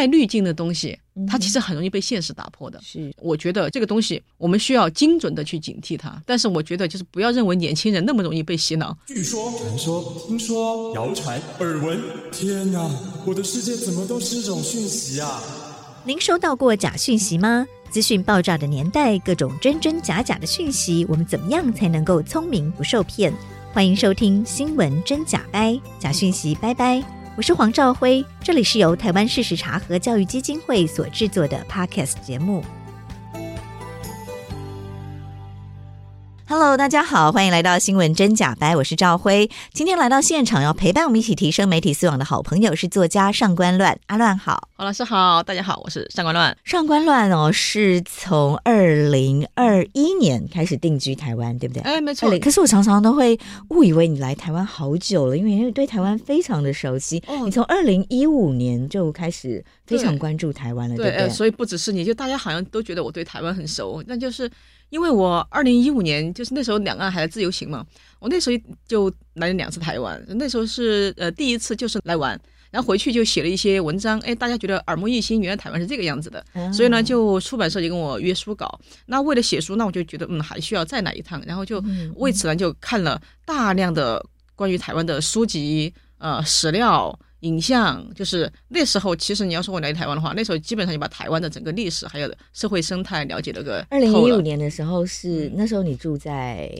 带滤镜的东西，它其实很容易被现实打破的。嗯、是，我觉得这个东西我们需要精准的去警惕它。但是我觉得就是不要认为年轻人那么容易被洗脑。据说、传说、听说、谣传、耳闻，天哪，我的世界怎么都是这种讯息啊？您收到过假讯息吗？资讯爆炸的年代，各种真真假假的讯息，我们怎么样才能够聪明不受骗？欢迎收听《新闻真假掰》，假讯息拜拜。我是黄兆辉，这里是由台湾事实查核教育基金会所制作的 Podcast 节目。Hello，大家好，欢迎来到新闻真假掰，我是赵辉。今天来到现场要陪伴我们一起提升媒体素养的好朋友是作家上官乱，阿乱好，黄老师好，大家好，我是上官乱。上官乱哦，是从二零二一年开始定居台湾，对不对？哎，没错。可是我常常都会误以为你来台湾好久了，因为你对台湾非常的熟悉。哦，你从二零一五年就开始非常关注台湾了，对？所以不只是你就大家好像都觉得我对台湾很熟，那就是。因为我二零一五年就是那时候两岸还在自由行嘛，我那时候就来了两次台湾，那时候是呃第一次就是来玩，然后回去就写了一些文章，哎，大家觉得耳目一新，原来台湾是这个样子的，所以呢就出版社就跟我约书稿，那为了写书，那我就觉得嗯还需要再来一趟，然后就为此呢就看了大量的关于台湾的书籍，呃史料。影像就是那时候，其实你要说我来台湾的话，那时候基本上就把台湾的整个历史还有社会生态了解了个。二零一五年的时候是那时候你住在。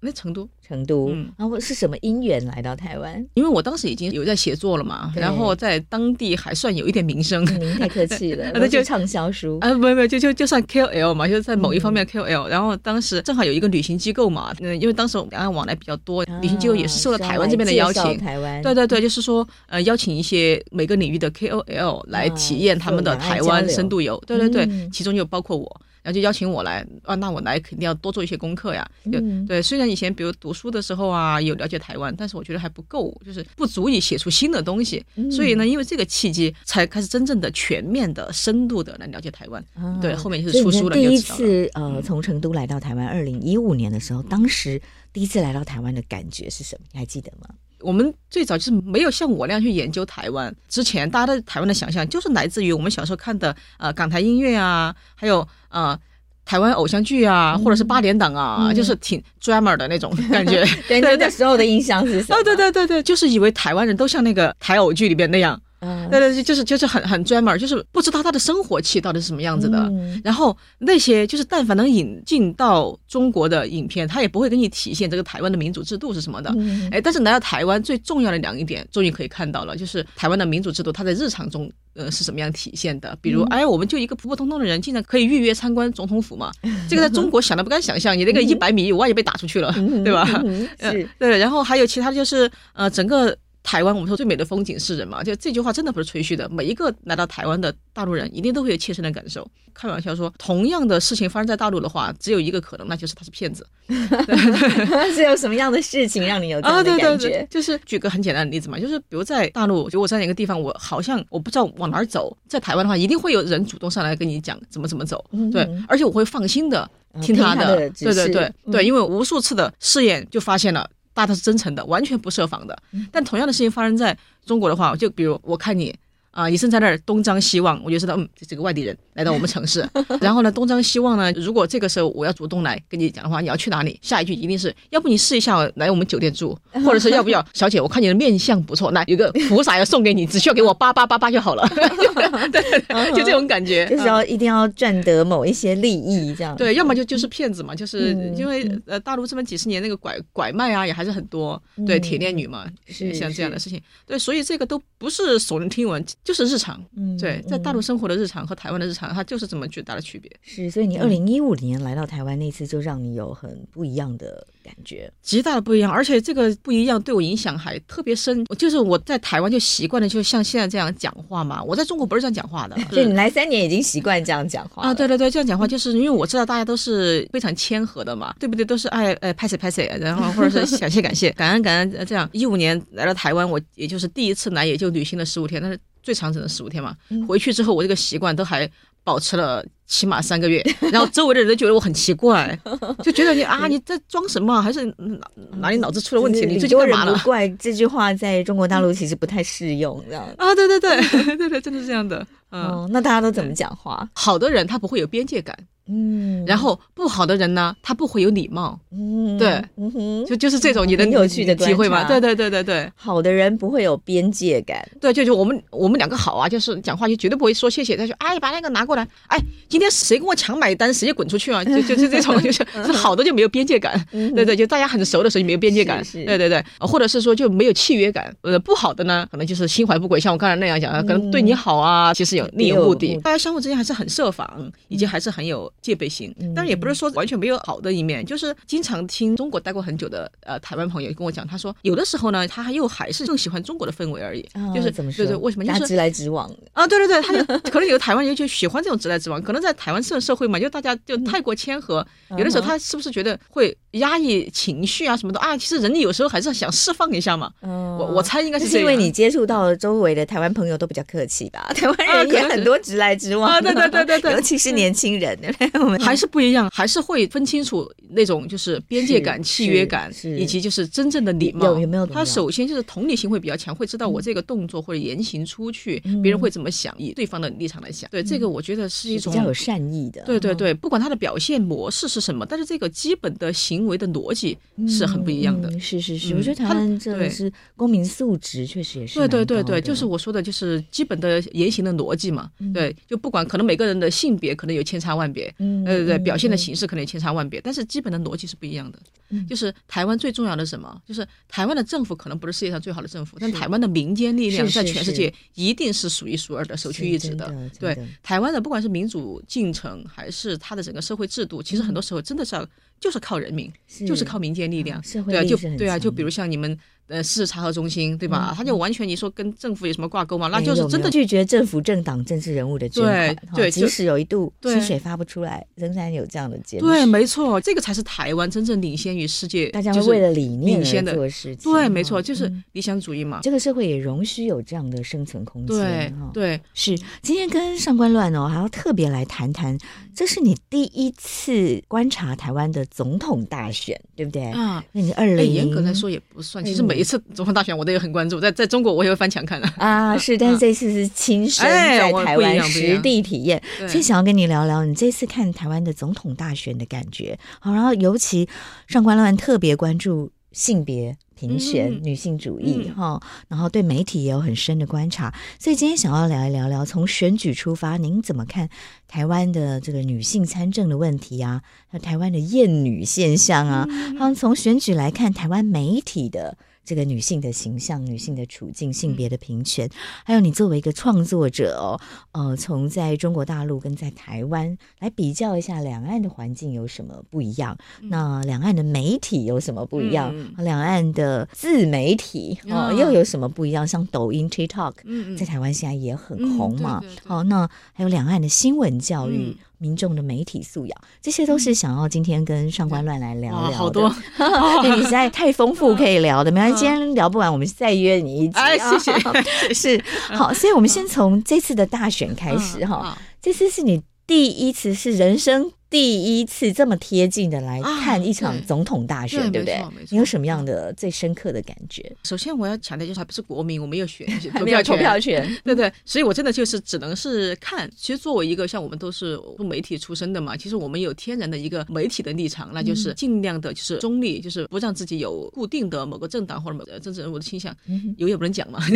那成都，成都，嗯，然后是什么因缘来到台湾？因为我当时已经有在写作了嘛，然后在当地还算有一点名声。您太客气了，那就畅销书啊，没有没有，就就就算 KOL 嘛，就在某一方面 KOL。然后当时正好有一个旅行机构嘛，嗯，因为当时两岸往来比较多，旅行机构也是受到台湾这边的邀请。台湾，对对对，就是说呃，邀请一些每个领域的 KOL 来体验他们的台湾深度游。对对对，其中就包括我。然后就邀请我来啊，那我来肯定要多做一些功课呀。就对，虽然以前比如读书的时候啊，有了解台湾，但是我觉得还不够，就是不足以写出新的东西。所以呢，因为这个契机，才开始真正的全面的、深度的来了解台湾。对，后面就是出书了。第一次呃，从成都来到台湾，二零一五年的时候，当时第一次来到台湾的感觉是什么？你还记得吗？我们最早就是没有像我那样去研究台湾，之前大家对台湾的想象就是来自于我们小时候看的呃港台音乐啊，还有呃台湾偶像剧啊，或者是八点档啊，嗯、就是挺 drama 的那种感觉。对，那时候的印象是什么？哦，对对对对，就是以为台湾人都像那个台偶剧里边那样。嗯，对对，就是就是很很专门，就是不知道他的生活气到底是什么样子的。嗯、然后那些就是但凡能引进到中国的影片，他也不会给你体现这个台湾的民主制度是什么的。嗯、哎，但是来到台湾最重要的两一点，终于可以看到了，就是台湾的民主制度，它在日常中呃是什么样体现的。比如，嗯、哎，我们就一个普普通通的人，竟然可以预约参观总统府嘛？这个在中国想都不敢想象，你那个一百米外也被打出去了，嗯、对吧？嗯、是，对。然后还有其他就是呃整个。台湾，我们说最美的风景是人嘛，就这句话真的不是吹嘘的。每一个来到台湾的大陆人，一定都会有切身的感受。开玩笑说，同样的事情发生在大陆的话，只有一个可能，那就是他是骗子。是有什么样的事情让你有这样的感觉？啊、对对对，就是举个很简单的例子嘛，就是比如在大陆，就我在哪个地方，我好像我不知道往哪儿走。在台湾的话，一定会有人主动上来跟你讲怎么怎么走。对，而且我会放心的听他的。对对对对，因为无数次的试验就发现了。大家是真诚的，完全不设防的。但同样的事情发生在中国的话，就比如我看你。啊，你正在那儿东张西望，我就知道，嗯，这是个外地人来到我们城市。然后呢，东张西望呢，如果这个时候我要主动来跟你讲的话，你要去哪里？下一句一定是要不你试一下来我们酒店住，或者是要不要，小姐，我看你的面相不错，来有个菩萨要送给你，只需要给我八八八八就好了。对，就这种感觉，就是要一定要赚得某一些利益这样。对，要么就就是骗子嘛，就是因为呃大陆这么几十年那个拐拐卖啊也还是很多，对，铁链女嘛，是像这样的事情。对，所以这个都不是耸人听闻。就是日常，嗯，对，在大陆生活的日常和台湾的日常，它就是这么巨大的区别。是，所以你二零一五年来到台湾那次，就让你有很不一样的感觉，极大的不一样。而且这个不一样对我影响还特别深。就是我在台湾就习惯了，就像现在这样讲话嘛。我在中国不是这样讲话的，就你来三年已经习惯这样讲话啊？对对对，这样讲话就是因为我知道大家都是非常谦和的嘛，对不对？都是爱哎拍谁拍谁，然后或者是 感谢感谢，感恩感恩这样。一五年来到台湾，我也就是第一次来，也就旅行了十五天，但是。最长只能十五天嘛，回去之后我这个习惯都还保持了起码三个月，然后周围的人都觉得我很奇怪，就觉得你啊你在装什么，还是哪哪里脑子出了问题？你最近干嘛了？怪这句话在中国大陆其实不太适用，这样 啊？对对对对对，真的是这样的。嗯，那大家都怎么讲话？好的人他不会有边界感。嗯，然后不好的人呢，他不会有礼貌。嗯，对，嗯哼，就就是这种你的有趣的机会嘛。对对对对对，好的人不会有边界感。对，就就我们我们两个好啊，就是讲话就绝对不会说谢谢。他说，哎，把那个拿过来。哎，今天谁跟我抢买单，谁就滚出去啊！就就就这种，就是是好的就没有边界感。对对，就大家很熟的时候就没有边界感。对对对，或者是说就没有契约感。呃，不好的呢，可能就是心怀不轨，像我刚才那样讲，可能对你好啊，其实有另有目的。大家相互之间还是很设防，以及还是很有戒备心。但是也不是说完全没有好的一面，就是经常听中国待过很久的呃台湾朋友跟我讲，他说有的时候呢，他又还是更喜欢中国的氛围而已。就是怎么说？对对，为什么？就是直来直往啊！对对对，他就可能有的台湾人就喜欢这种直来直往。可能在台湾社社会嘛，就大家就太过谦和，有的时候他是不是觉得会压抑情绪啊什么的啊？其实人有时候还是想释放一下嘛。我我猜应该是因为你接触到周围的台湾朋友都比较客气吧？台湾人也很多直来直往啊！对对对对对，尤其是年轻人，我 们还是不一样。还是会分清楚那种就是边界感、契约感，以及就是真正的礼貌。有有没有？他首先就是同理心会比较强，会知道我这个动作或者言行出去，别人会怎么想，以对方的立场来想。对这个，我觉得是一种比较有善意的。对对对，不管他的表现模式是什么，但是这个基本的行为的逻辑是很不一样的。是是是，我觉得台湾真的是公民素质确实也是。对对对对，就是我说的，就是基本的言行的逻辑嘛。对，就不管可能每个人的性别可能有千差万别，对对对，表现的形式可能千差万别，但是基本的逻辑是不一样的。就是台湾最重要的是什么？就是台湾的政府可能不是世界上最好的政府，但台湾的民间力量在全世界一定是数一数二的，首屈一指的。对，台湾的不管是民主进程还是它的整个社会制度，其实很多时候真的是要就是靠人民，就是靠民间力量。对啊，就对啊，就比如像你们。呃，事实查核中心对吧？他就完全你说跟政府有什么挂钩吗？那就是真的拒绝政府、政党、政治人物的捐款。对，即使有一度薪水发不出来，仍然有这样的坚持。对，没错，这个才是台湾真正领先于世界，大家为了理念而做事情。对，没错，就是理想主义嘛。这个社会也容许有这样的生存空间。对，对，是。今天跟上官乱哦，还要特别来谈谈，这是你第一次观察台湾的总统大选，对不对？啊，那你二零严格来说也不算，其实每。一次总统大选，我都有很关注，在在中国我也会翻墙看的啊。是，但是这次是亲身在台湾实地体验，所以想要跟你聊聊你这次看台湾的总统大选的感觉。好，然后尤其上官乱特别关注性别平权、女性主义哈，然后对媒体也有很深的观察，所以今天想要聊一聊聊从选举出发，您怎么看台湾的这个女性参政的问题啊？那台湾的厌女现象啊？好，从选举来看台湾媒体的。这个女性的形象、女性的处境、性别的平权，还有你作为一个创作者哦，呃，从在中国大陆跟在台湾来比较一下两岸的环境有什么不一样？那两岸的媒体有什么不一样？两岸的自媒体哦又有什么不一样？像抖音、TikTok，在台湾现在也很红嘛。哦，那还有两岸的新闻教育。民众的媒体素养，这些都是想要今天跟上官乱来聊聊的。好多，对，你实在太丰富，可以聊的。没关系，今天聊不完，我们再约你一起。哎，谢谢。是好，所以我们先从这次的大选开始哈。这次是你第一次，是人生。第一次这么贴近的来看一场总统大选，啊、对，对不对？你有什么样的最深刻的感觉？首先，我要强调就是，还不是国民，我没有选 投票权，投票权，对对。所以我真的就是只能是看。其实作为一个像我们都是媒体出身的嘛，其实我们有天然的一个媒体的立场，那就是尽量的就是中立，就是不让自己有固定的某个政党或者某个政治人物的倾向，有也不能讲嘛。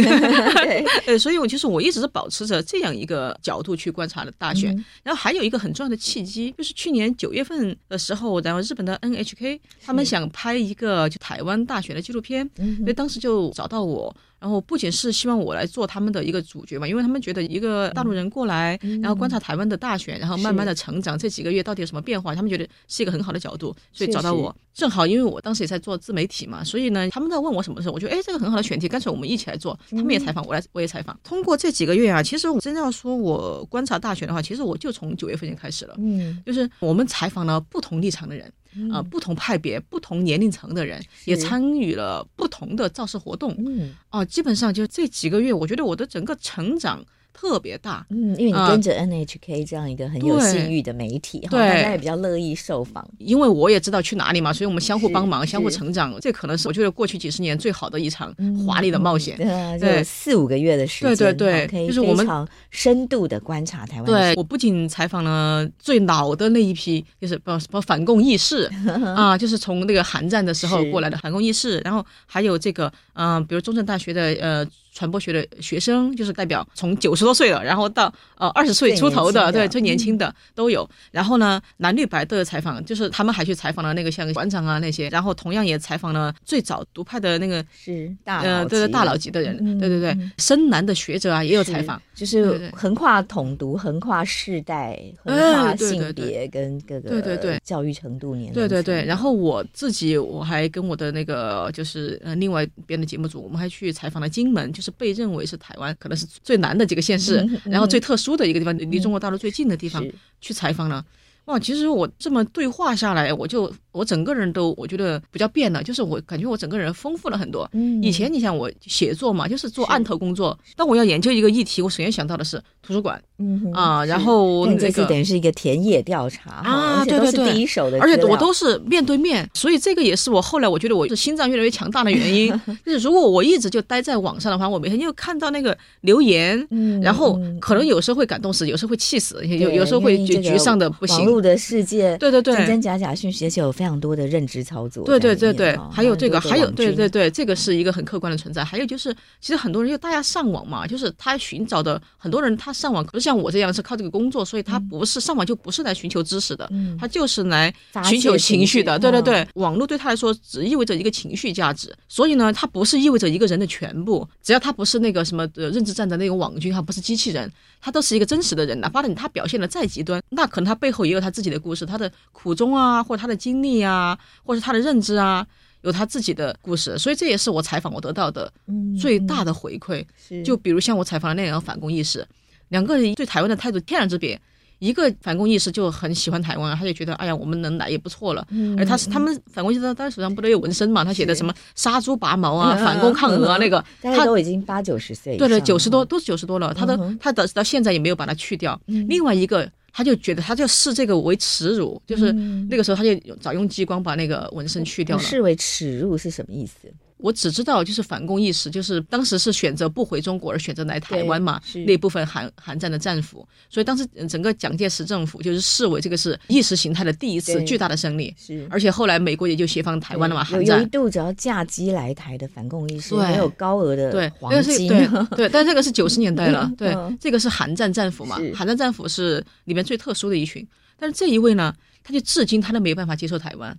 对，所以我其实我一直是保持着这样一个角度去观察的大选。然后还有一个很重要的契机就是。去年九月份的时候，然后日本的 NHK 他们想拍一个就台湾大学的纪录片，所以当时就找到我。然后不仅是希望我来做他们的一个主角嘛，因为他们觉得一个大陆人过来，然后观察台湾的大选，然后慢慢的成长，这几个月到底有什么变化，他们觉得是一个很好的角度，所以找到我。正好因为我当时也在做自媒体嘛，所以呢，他们在问我什么时候，我觉得哎，这个很好的选题，干脆我们一起来做。他们也采访我来，我也采访。通过这几个月啊，其实我真的要说我观察大选的话，其实我就从九月份就开始了，嗯，就是我们采访了不同立场的人。啊、呃，不同派别、不同年龄层的人也参与了不同的造势活动。嗯，哦、呃，基本上就这几个月，我觉得我的整个成长特别大。嗯，因为你跟着 NHK 这样一个很有信誉的媒体，哈，大家也比较乐意受访。因为我也知道去哪里嘛，所以我们相互帮忙，相互成长。这可能是我觉得过去几十年最好的一场华丽的冒险。对，四五个月的时间，对对对，就是我们深度的观察台湾。对，我不仅采访了最老的那一批，就是包包反共义士 啊，就是从那个韩战的时候过来的反共义士，然后还有这个嗯，比如中正大学的呃。传播学的学生就是代表从九十多岁了，然后到呃二十岁出头的，对最年轻的都有。然后呢，蓝绿白都有采访，就是他们还去采访了那个像馆长啊那些，然后同样也采访了最早独派的那个是大呃对对大佬级的人，对对对，深蓝的学者啊也有采访，就是横跨统独、横跨世代、横跨性别跟各个对对对教育程度年龄。对对对。然后我自己我还跟我的那个就是呃另外一边的节目组，我们还去采访了金门，就是被认为是台湾可能是最难的几个县市，然后最特殊的一个地方，离中国大陆最近的地方去采访了。哇，其实我这么对话下来，我就我整个人都我觉得比较变了，就是我感觉我整个人丰富了很多。嗯，以前你想我写作嘛，就是做案头工作，但我要研究一个议题，我首先想到的是图书馆，嗯啊，然后那个等于是一个田野调查啊，对对对，第一手的，而且我都是面对面，所以这个也是我后来我觉得我是心脏越来越强大的原因。就是如果我一直就待在网上的话，我每天就看到那个留言，然后可能有时候会感动死，有时候会气死，有有时候会沮沮丧的不行。的世界，对对对，真真假假讯息，而且有非常多的认知操作。对对对对，还有这个，还有对对对，这个是一个很客观的存在。还有就是，其实很多人就大家上网嘛，就是他寻找的很多人，他上网不是像我这样是靠这个工作，所以他不是上网就不是来寻求知识的，他就是来寻求情绪的。对对对，网络对他来说只意味着一个情绪价值，所以呢，它不是意味着一个人的全部。只要他不是那个什么呃认知战的那个网军，他不是机器人，他都是一个真实的人。哪怕你他表现的再极端，那可能他背后也有他自己的故事，他的苦衷啊，或者他的经历啊，或者他的认知啊，有他自己的故事，所以这也是我采访我得到的最大的回馈。嗯、就比如像我采访的那两个反共意识，两个人对台湾的态度天壤之别。一个反共意识就很喜欢台湾，他就觉得哎呀，我们能来也不错了。嗯、而他是他们反共意识，他当时手上不都有纹身嘛？他写的什么杀猪拔毛啊，反共抗俄啊，那个他都已经八九十岁，对对，九十多都是九十多了，他的他到到现在也没有把它去掉。嗯、另外一个。他就觉得，他就视这个为耻辱，就是那个时候他就早用激光把那个纹身去掉了。视为耻辱是什么意思？我只知道就是反共意识，就是当时是选择不回中国而选择来台湾嘛，那部分韩韩战的战俘，所以当时整个蒋介石政府就是视为这个是意识形态的第一次巨大的胜利。是，而且后来美国也就协防台湾了嘛。韩战有一度只要驾机来台的反共意识，还有高额的黄金。对对，但这个是九十年代了。对，这个是韩战战俘嘛？韩战战俘是里面。最特殊的一群，但是这一位呢，他就至今他都没有办法接受台湾，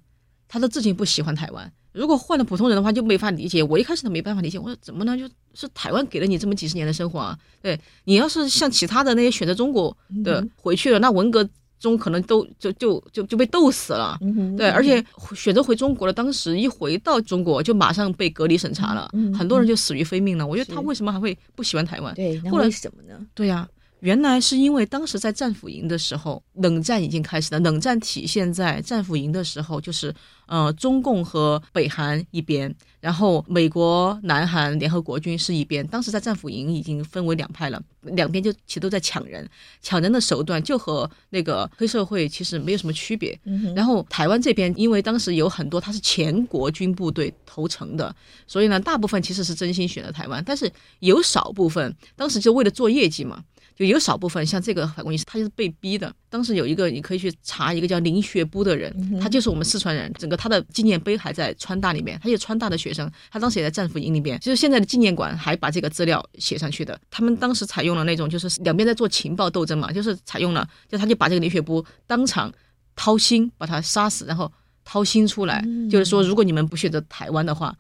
他都至今不喜欢台湾。如果换了普通人的话，就没法理解。我一开始都没办法理解，我说怎么呢？就是台湾给了你这么几十年的生活啊，对你要是像其他的那些选择中国的回去了，那文革中可能都就就就就被斗死了。对，而且选择回中国了，当时一回到中国就马上被隔离审查了，很多人就死于非命了。我觉得他为什么还会不喜欢台湾？对，那为什么呢？对呀。原来是因为当时在战俘营的时候，冷战已经开始了。冷战体现在战俘营的时候，就是呃，中共和北韩一边，然后美国、南韩联合国军是一边。当时在战俘营已经分为两派了，两边就其实都在抢人，抢人的手段就和那个黑社会其实没有什么区别。然后台湾这边，因为当时有很多他是前国军部队投诚的，所以呢，大部分其实是真心选了台湾，但是有少部分当时就为了做业绩嘛。就有少部分像这个法国医生，他就是被逼的。当时有一个，你可以去查一个叫林学波的人，他就是我们四川人。整个他的纪念碑还在川大里面，他是川大的学生，他当时也在战俘营里面。就是现在的纪念馆还把这个资料写上去的。他们当时采用了那种，就是两边在做情报斗争嘛，就是采用了，就他就把这个林学波当场掏心把他杀死，然后掏心出来，就是说如果你们不选择台湾的话，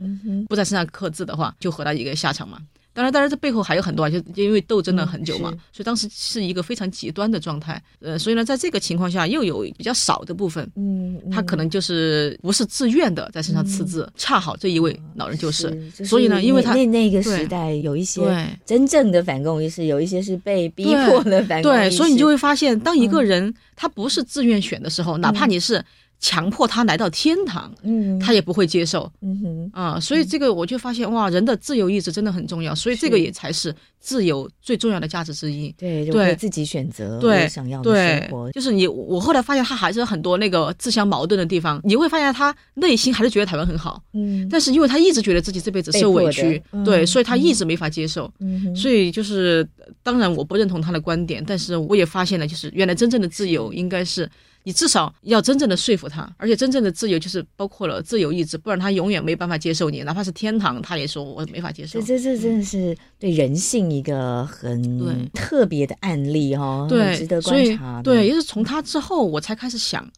不在身上刻字的话，就和他一个下场嘛。当然，当然，这背后还有很多啊，就因为斗争了很久嘛，嗯、所以当时是一个非常极端的状态。呃，所以呢，在这个情况下，又有比较少的部分，嗯，嗯。他可能就是不是自愿的在身上刺字，嗯、恰好这一位老人就是，是就是、所以呢，因为他那那个时代有一些真正的反共意识，有一些是被逼迫的反共意识，对，所以你就会发现，当一个人他不是自愿选的时候，嗯、哪怕你是。强迫他来到天堂，嗯，他也不会接受，嗯哼，啊，所以这个我就发现哇，人的自由意志真的很重要，所以这个也才是自由最重要的价值之一。对对，自己选择对想要的生活。就是你，我后来发现他还是很多那个自相矛盾的地方。你会发现他内心还是觉得台湾很好，嗯，但是因为他一直觉得自己这辈子受委屈，对，所以他一直没法接受。嗯，所以就是当然我不认同他的观点，但是我也发现了，就是原来真正的自由应该是。你至少要真正的说服他，而且真正的自由就是包括了自由意志，不然他永远没办法接受你，哪怕是天堂，他也说我没法接受。这这真的是对人性一个很特别的案例哈，对，值得观察。对，也是从他之后，我才开始想，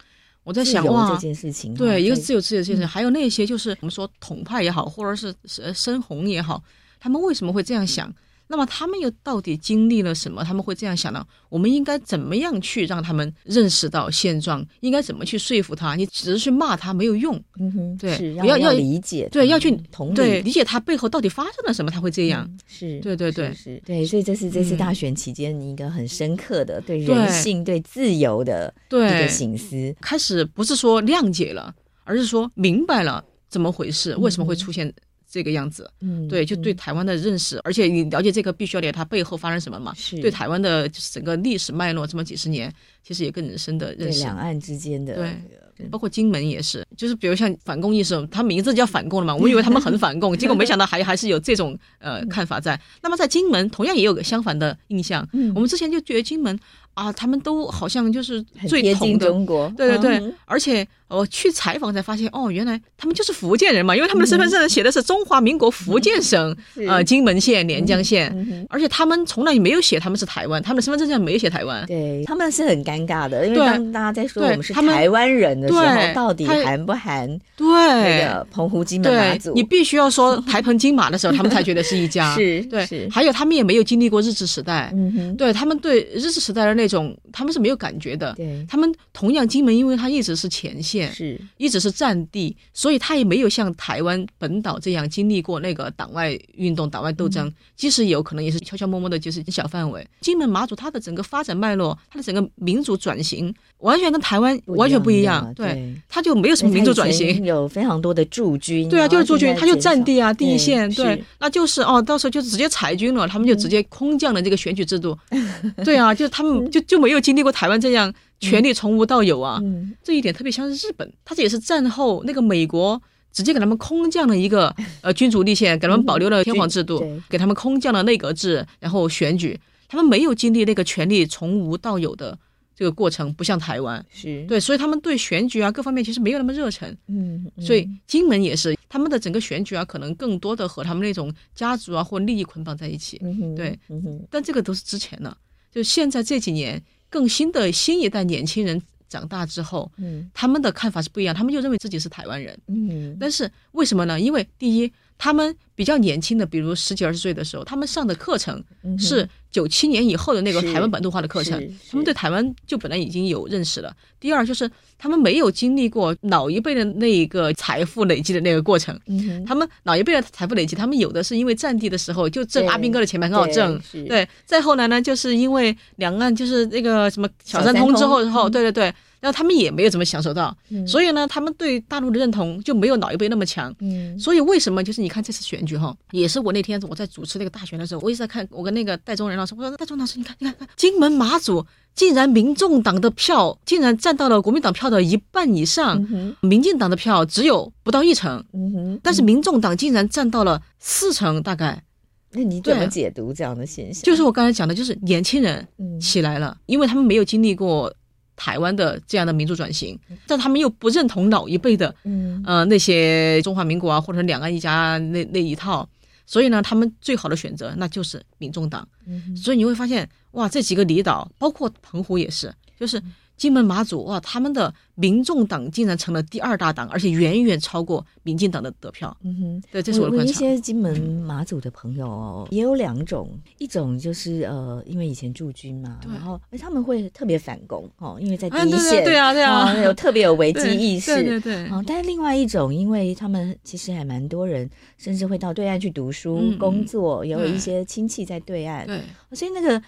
我在想哇，这件事情，对，一个自由自由这件事，还有那些就是我们说统派也好，或者是呃深红也好，他们为什么会这样想？那么他们又到底经历了什么？他们会这样想呢？我们应该怎么样去让他们认识到现状？应该怎么去说服他？你只是去骂他没有用。嗯哼，对，要要理解，对，要去同理，对，理解他背后到底发生了什么，他会这样。是，对对对，是，对，所以这是这次大选期间一个很深刻的对人性、对自由的一个醒思。开始不是说谅解了，而是说明白了怎么回事，为什么会出现。这个样子，嗯，对，就对台湾的认识，嗯、而且你了解这个，必须要了解它背后发生什么嘛？是对台湾的整个历史脉络，这么几十年，其实也更深的认识。两岸之间的，对，对包括金门也是，就是比如像反共意识，他名字叫反共了嘛，我们以为他们很反共，结果没想到还还是有这种呃看法在。那么在金门，同样也有个相反的印象，嗯，我们之前就觉得金门。啊，他们都好像就是最贴近中国，对对对，而且我去采访才发现，哦，原来他们就是福建人嘛，因为他们的身份证上写的是中华民国福建省，呃，金门县连江县，而且他们从来也没有写他们是台湾，他们的身份证上没有写台湾，对，他们是很尴尬的，因为当大家在说我们是台湾人的时候，到底含不含对。那个澎湖金门马祖？你必须要说台澎金马的时候，他们才觉得是一家，是，对，还有他们也没有经历过日治时代，对他们对日治时代的那。那种他们是没有感觉的，对，他们同样金门，因为它一直是前线，是。一直是战地，所以他也没有像台湾本岛这样经历过那个党外运动、党外斗争，即使有可能也是悄悄摸摸的，就是小范围。金门马祖它的整个发展脉络，它的整个民主转型，完全跟台湾完全不一样，对，他就没有什么民主转型，有非常多的驻军，对啊，就是驻军，他就战地啊，第一线，对，那就是哦，到时候就直接裁军了，他们就直接空降了这个选举制度，对啊，就是他们。就就没有经历过台湾这样权力从无到有啊，这一点特别像是日本，他这也是战后那个美国直接给他们空降了一个 呃君主立宪，给他们保留了天皇制度，给他们空降了内阁制，然后选举，他们没有经历那个权力从无到有的这个过程，不像台湾。是。对，所以他们对选举啊各方面其实没有那么热忱，嗯，嗯。所以金门也是他们的整个选举啊，可能更多的和他们那种家族啊或利益捆绑在一起，嗯、对，嗯、但这个都是之前的。就现在这几年，更新的新一代年轻人长大之后，嗯，他们的看法是不一样，他们就认为自己是台湾人，嗯，但是为什么呢？因为第一。他们比较年轻的，比如十几二十岁的时候，他们上的课程是九七年以后的那个台湾本土化的课程，他们对台湾就本来已经有认识了。第二就是他们没有经历过老一辈的那一个财富累积的那个过程，他们老一辈的财富累积，他们有的是因为占地的时候就挣阿兵哥的钱很好挣，对。再后来呢，就是因为两岸就是那个什么小三通之后，之后对对对。然后他们也没有怎么享受到，嗯、所以呢，他们对大陆的认同就没有老一辈那么强。嗯，所以为什么就是你看这次选举哈，也是我那天我在主持那个大选的时候，我一直在看，我跟那个戴宗仁老师，我说戴宗仁老师，你看，你看，金门马祖竟然民众党的票竟然占到了国民党票的一半以上，嗯、民进党的票只有不到一成，嗯哼，但是民众党竟然占到了四成，大概。那你怎么解读这样的现象？就是我刚才讲的，就是年轻人起来了，嗯、因为他们没有经历过。台湾的这样的民主转型，但他们又不认同老一辈的，嗯，呃，那些中华民国啊，或者两岸一家那那一套，所以呢，他们最好的选择那就是民众党。嗯，所以你会发现，哇，这几个离岛，包括澎湖也是，就是。金门马祖哇，他们的民众党竟然成了第二大党，而且远远超过民进党的得票。嗯哼，对，这是我的观察。一些金门马祖的朋友哦，也有两种，一种就是呃，因为以前驻军嘛，然后哎他们会特别反攻哦，因为在第一线，对啊对啊，有特别有危机 意识，对对对。但是另外一种，因为他们其实还蛮多人，甚至会到对岸去读书、工作，也有一些亲戚在对岸，对，所以那个。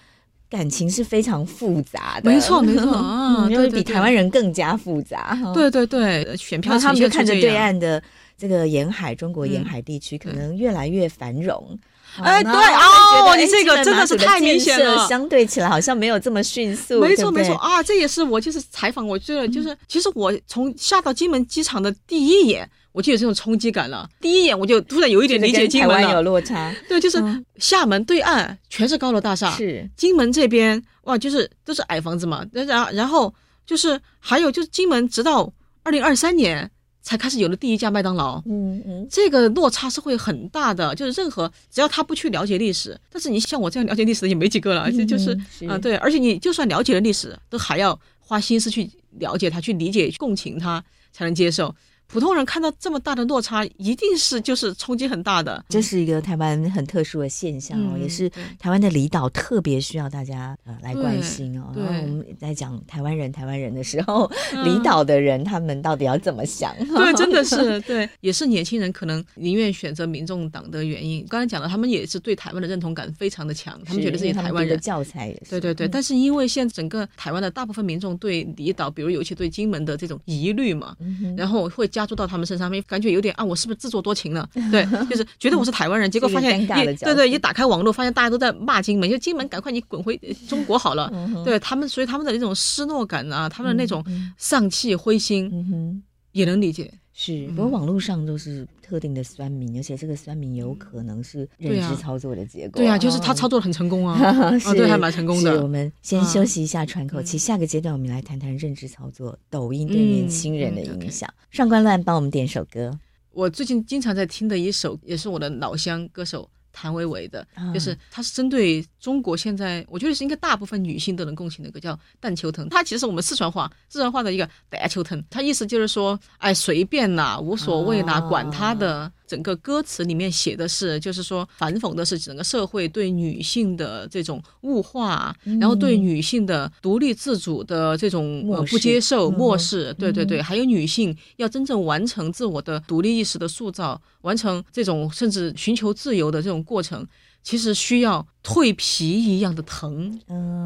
感情是非常复杂的，没错没错。啊，因为比台湾人更加复杂。对对对，选票他们就看着对岸的这个沿海，中国沿海地区可能越来越繁荣，哎，对哦，你这个真的是太明显了，相对起来好像没有这么迅速。没错没错。啊，这也是我就是采访，我觉得就是其实我从下到金门机场的第一眼，我就有这种冲击感了。第一眼我就突然有一点理解金门了，有落差。对，就是厦门对岸全是高楼大厦，是金门这边哇，就是都是矮房子嘛。然然后就是还有就是金门直到二零二三年。才开始有了第一家麦当劳，嗯嗯，这个落差是会很大的，就是任何只要他不去了解历史，但是你像我这样了解历史的也没几个了，而且就是啊，对，而且你就算了解了历史，都还要花心思去了解它，去理解、共情它，才能接受。普通人看到这么大的落差，一定是就是冲击很大的。这是一个台湾很特殊的现象哦，嗯、也是台湾的离岛特别需要大家呃来关心哦。然后我们在讲台湾人、台湾人的时候，嗯、离岛的人他们到底要怎么想？对，真的是对，也是年轻人可能宁愿选择民众党的原因。刚才讲了，他们也是对台湾的认同感非常的强，他们觉得自己台湾人。教材也是。对对对，嗯、但是因为现在整个台湾的大部分民众对离岛，比如尤其对金门的这种疑虑嘛，嗯、然后会加注到他们身上面。感觉有点啊，我是不是自作多情了？对，就是觉得我是台湾人，结果 发现一对对，一打开网络，发现大家都在骂金门，就金门赶快你滚回中国好了。对他们，所以他们的那种失落感啊，他们的那种丧气灰心，也能理解。是，不过网络上都是特定的酸民，而且这个酸民有可能是认知操作的结果。对啊，就是他操作的很成功啊，啊，对，还蛮成功的。我们先休息一下，喘口气。下个阶段我们来谈谈认知操作，抖音对年轻人的影响。上官乱帮我们点首歌，我最近经常在听的一首，也是我的老乡歌手。谭维维的，就是他是针对中国现在，我觉得是应该大部分女性都能共情的一个叫“蛋秋藤”。它其实是我们四川话，四川话的一个“蛋秋藤”。它意思就是说，哎，随便啦，无所谓啦，管他的。整个歌词里面写的是，就是说反讽的是整个社会对女性的这种物化，然后对女性的独立自主的这种呃不接受、漠视。对对对，还有女性要真正完成自我的独立意识的塑造，完成这种甚至寻求自由的这种过程，其实需要蜕皮一样的疼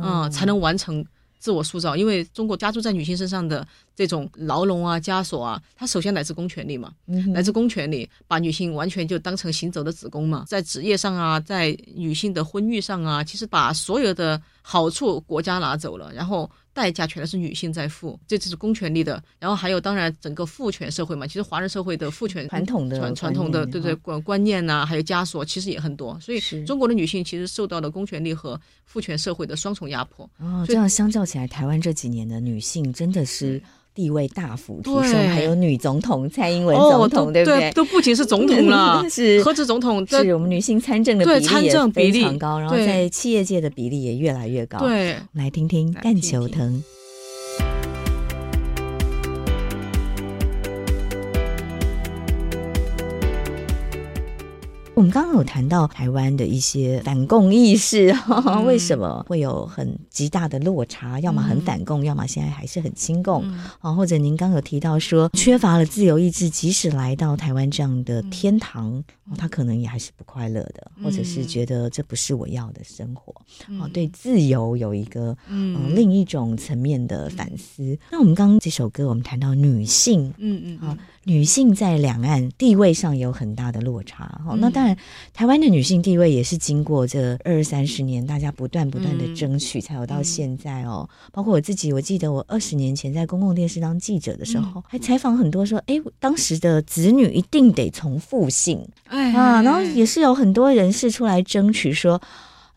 啊，才能完成。自我塑造，因为中国加注在女性身上的这种牢笼啊、枷锁啊，它首先来自公权力嘛，嗯、来自公权力，把女性完全就当成行走的子宫嘛，在职业上啊，在女性的婚育上啊，其实把所有的好处国家拿走了，然后。代价全都是女性在付，这就是公权力的。然后还有，当然整个父权社会嘛，其实华人社会的父权传统的传传统的对对观观念呐、啊，还有枷锁，其实也很多。所以中国的女性其实受到了公权力和父权社会的双重压迫。哦，这样相较起来，台湾这几年的女性真的是。地位大幅提升，还有女总统蔡英文总统，对不对？都不仅是总统了，是何止总统，是我们女性参政的比例也非常高，然后在企业界的比例也越来越高。对，来听听《干球藤》。我们刚刚有谈到台湾的一些反共意识，嗯、为什么会有很极大的落差？要么很反共，嗯、要么现在还是很亲共啊？嗯、或者您刚刚有提到说，缺乏了自由意志，即使来到台湾这样的天堂，嗯、他可能也还是不快乐的，或者是觉得这不是我要的生活。嗯、对自由有一个嗯、呃、另一种层面的反思。嗯、那我们刚刚这首歌，我们谈到女性，嗯嗯啊。女性在两岸地位上有很大的落差，哈、嗯，那当然，台湾的女性地位也是经过这二三十年，大家不断不断的争取，才有到现在哦。嗯、包括我自己，我记得我二十年前在公共电视当记者的时候，嗯、还采访很多说，哎，当时的子女一定得从父姓，哎啊，然后也是有很多人士出来争取说。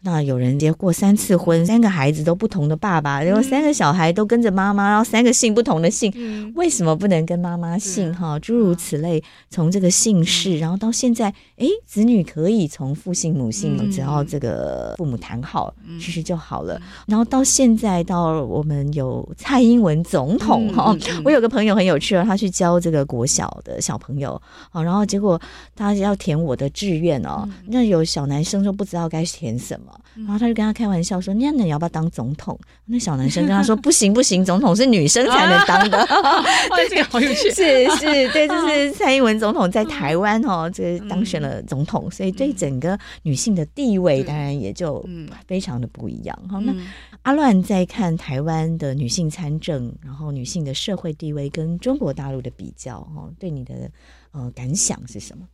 那有人结过三次婚，三个孩子都不同的爸爸，然后三个小孩都跟着妈妈，然后三个姓不同的姓，嗯、为什么不能跟妈妈姓？哈、嗯，诸如此类，从这个姓氏，然后到现在，哎，子女可以从父姓母姓，嗯、只要这个父母谈好，其实就好了。嗯、然后到现在，到我们有蔡英文总统哈，嗯、我有个朋友很有趣哦，他去教这个国小的小朋友，好，然后结果他要填我的志愿哦，嗯、那有小男生就不知道该填什么。然后他就跟他开玩笑说：“那你要不要当总统？”那小男生跟他说：“ 不行不行，总统是女生才能 当的。”这个好有趣。是是，对，就是蔡英文总统在台湾哦，这个当选了总统，所以对整个女性的地位当然也就非常的不一样。好，那阿乱在看台湾的女性参政，然后女性的社会地位跟中国大陆的比较，哈，对你的呃感想是什么？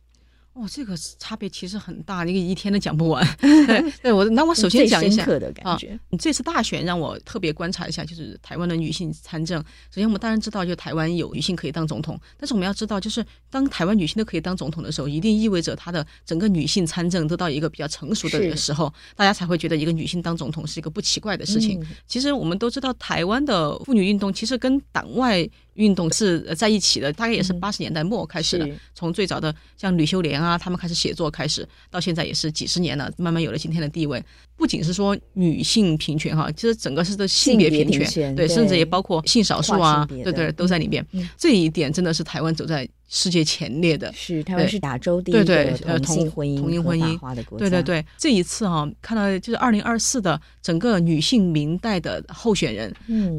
哦，这个差别其实很大，一个一天都讲不完。对，对我那我 首先讲一下的感觉。你、啊、这次大选让我特别观察一下，就是台湾的女性参政。首先，我们当然知道，就台湾有女性可以当总统，但是我们要知道，就是当台湾女性都可以当总统的时候，一定意味着她的整个女性参政都到一个比较成熟的时候，大家才会觉得一个女性当总统是一个不奇怪的事情。嗯、其实我们都知道，台湾的妇女运动其实跟党外。运动是在一起的，大概也是八十年代末开始的。嗯、从最早的像吕秀莲啊，他们开始写作开始，到现在也是几十年了，慢慢有了今天的地位。不仅是说女性平权哈，其实整个是的性别平权，平权对，对，甚至也包括性少数啊，对对，都在里面。嗯、这一点真的是台湾走在世界前列的。是台湾是亚洲第一个同性婚姻、同性婚姻的国家。对对对，这一次哈，看到就是二零二四的整个女性明代的候选人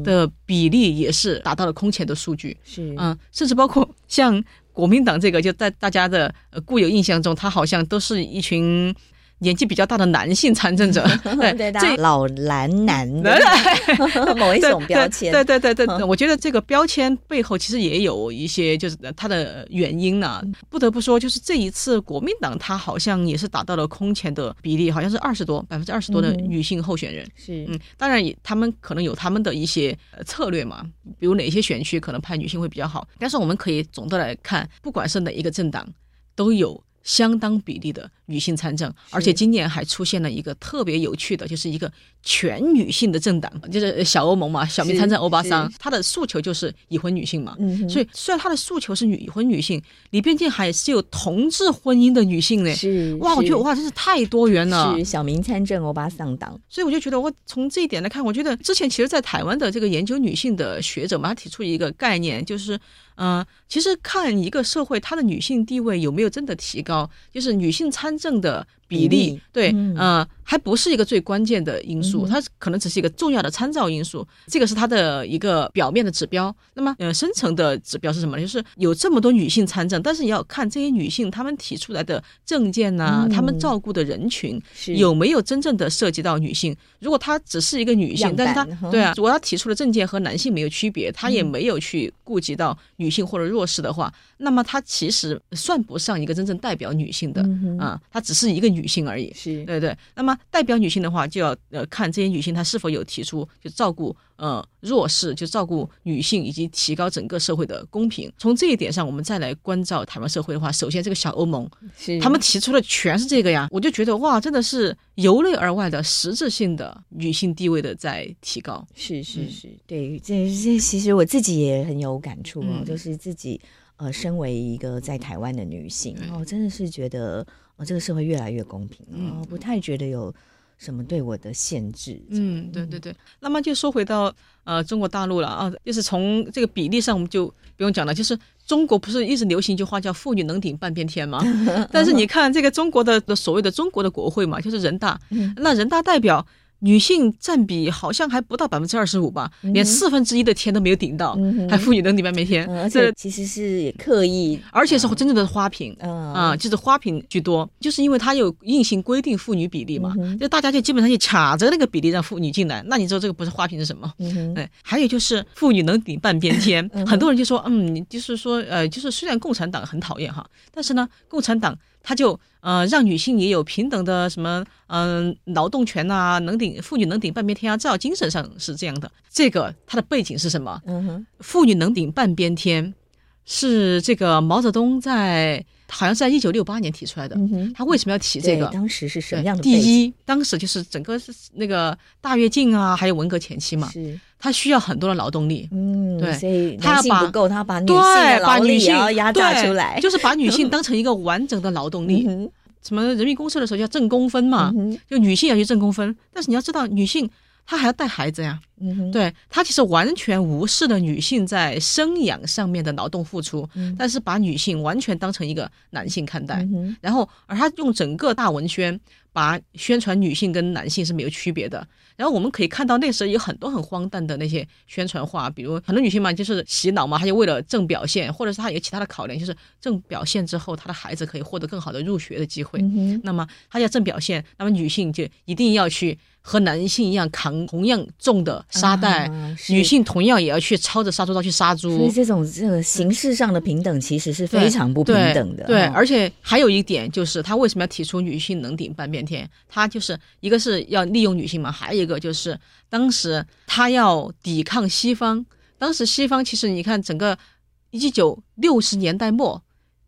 的比例也是达到了空前的数据。是嗯，甚至包括像国民党这个，就在大家的固有印象中，他好像都是一群。年纪比较大的男性参政者，对，这老男男 的。某一种标签，对对对对，对，我觉得这个标签背后其实也有一些就是它的原因呢。不得不说，就是这一次国民党他好像也是达到了空前的比例，好像是二十多百分之二十多的女性候选人。是，嗯，当然也他们可能有他们的一些策略嘛，比如哪些选区可能派女性会比较好。但是我们可以总的来看，不管是哪一个政党，都有相当比例的女性参政，而且今年还出现了一个特别有趣的，就是一个全女性的政党，就是小欧盟嘛，小民参政欧巴桑，他的诉求就是已婚女性嘛。嗯、所以虽然他的诉求是女已婚女性，里边竟还是有同志婚姻的女性呢。是哇，我觉得哇，真是太多元了。是小民参政欧巴桑党，所以我就觉得，我从这一点来看，我觉得之前其实，在台湾的这个研究女性的学者嘛，他提出一个概念，就是嗯、呃，其实看一个社会，它的女性地位有没有真的提高，就是女性参真正的比例对，嗯、呃，还不是一个最关键的因素，它可能只是一个重要的参照因素，这个是它的一个表面的指标。那么，呃，深层的指标是什么呢？就是有这么多女性参政，但是你要看这些女性她们提出来的政见呐、啊，她们照顾的人群有没有真正的涉及到女性。如果她只是一个女性，但是她对啊，如果她提出的政见和男性没有区别，她也没有去顾及到女性或者弱势的话，那么她其实算不上一个真正代表女性的啊，她只是一个女。女性而已，是对对。那么代表女性的话，就要呃看这些女性她是否有提出就照顾呃弱势，就照顾女性以及提高整个社会的公平。从这一点上，我们再来关照台湾社会的话，首先这个小欧盟，是他们提出的全是这个呀，我就觉得哇，真的是由内而外的实质性的女性地位的在提高。是是是，嗯、对，这这其实我自己也很有感触哦，嗯、就是自己呃身为一个在台湾的女性，哦、真的是觉得。哦，这个社会越来越公平了，哦、不太觉得有什么对我的限制。嗯，对对对。那么就说回到呃中国大陆了啊，就是从这个比例上，我们就不用讲了。就是中国不是一直流行一句话叫“妇女能顶半边天”吗？但是你看这个中国的的所谓的中国的国会嘛，就是人大，嗯、那人大代表。女性占比好像还不到百分之二十五吧，连四分之一的天都没有顶到，还妇女能顶半边天，这其实是刻意，而且是真正的花瓶，啊，就是花瓶居多，就是因为它有硬性规定妇女比例嘛，就大家就基本上就卡着那个比例让妇女进来，那你说这个不是花瓶是什么？哎，还有就是妇女能顶半边天，很多人就说，嗯，就是说，呃，就是虽然共产党很讨厌哈，但是呢，共产党。他就呃让女性也有平等的什么嗯、呃、劳动权啊，能顶妇女能顶半边天啊，至少精神上是这样的。这个它的背景是什么？嗯哼，妇女能顶半边天是这个毛泽东在好像是在一九六八年提出来的。嗯，他为什么要提这个？当时是什么样的？第一，当时就是整个是那个大跃进啊，还有文革前期嘛。是。他需要很多的劳动力，嗯，对，所以他要把不够，他要把女性的劳力也要压榨出来，就是把女性 当成一个完整的劳动力。什么人民公社的时候叫挣工分嘛，就女性要去挣工分，但是你要知道，女性她还要带孩子呀，嗯对，她其实完全无视了女性在生养上面的劳动付出，但是把女性完全当成一个男性看待，然后而他用整个大文宣。把宣传女性跟男性是没有区别的，然后我们可以看到那时候有很多很荒诞的那些宣传话，比如很多女性嘛，就是洗脑嘛，她就为了挣表现，或者是她有其他的考量，就是挣表现之后，她的孩子可以获得更好的入学的机会。嗯、那么她要挣表现，那么女性就一定要去和男性一样扛同样重的沙袋，啊、女性同样也要去操着杀猪刀去杀猪。所以这种这个形式上的平等其实是非常不平等的。对，对哦、而且还有一点就是，他为什么要提出女性能顶半边天？他就是一个是要利用女性嘛，还有一个就是当时他要抵抗西方。当时西方其实你看，整个一九六十年代末，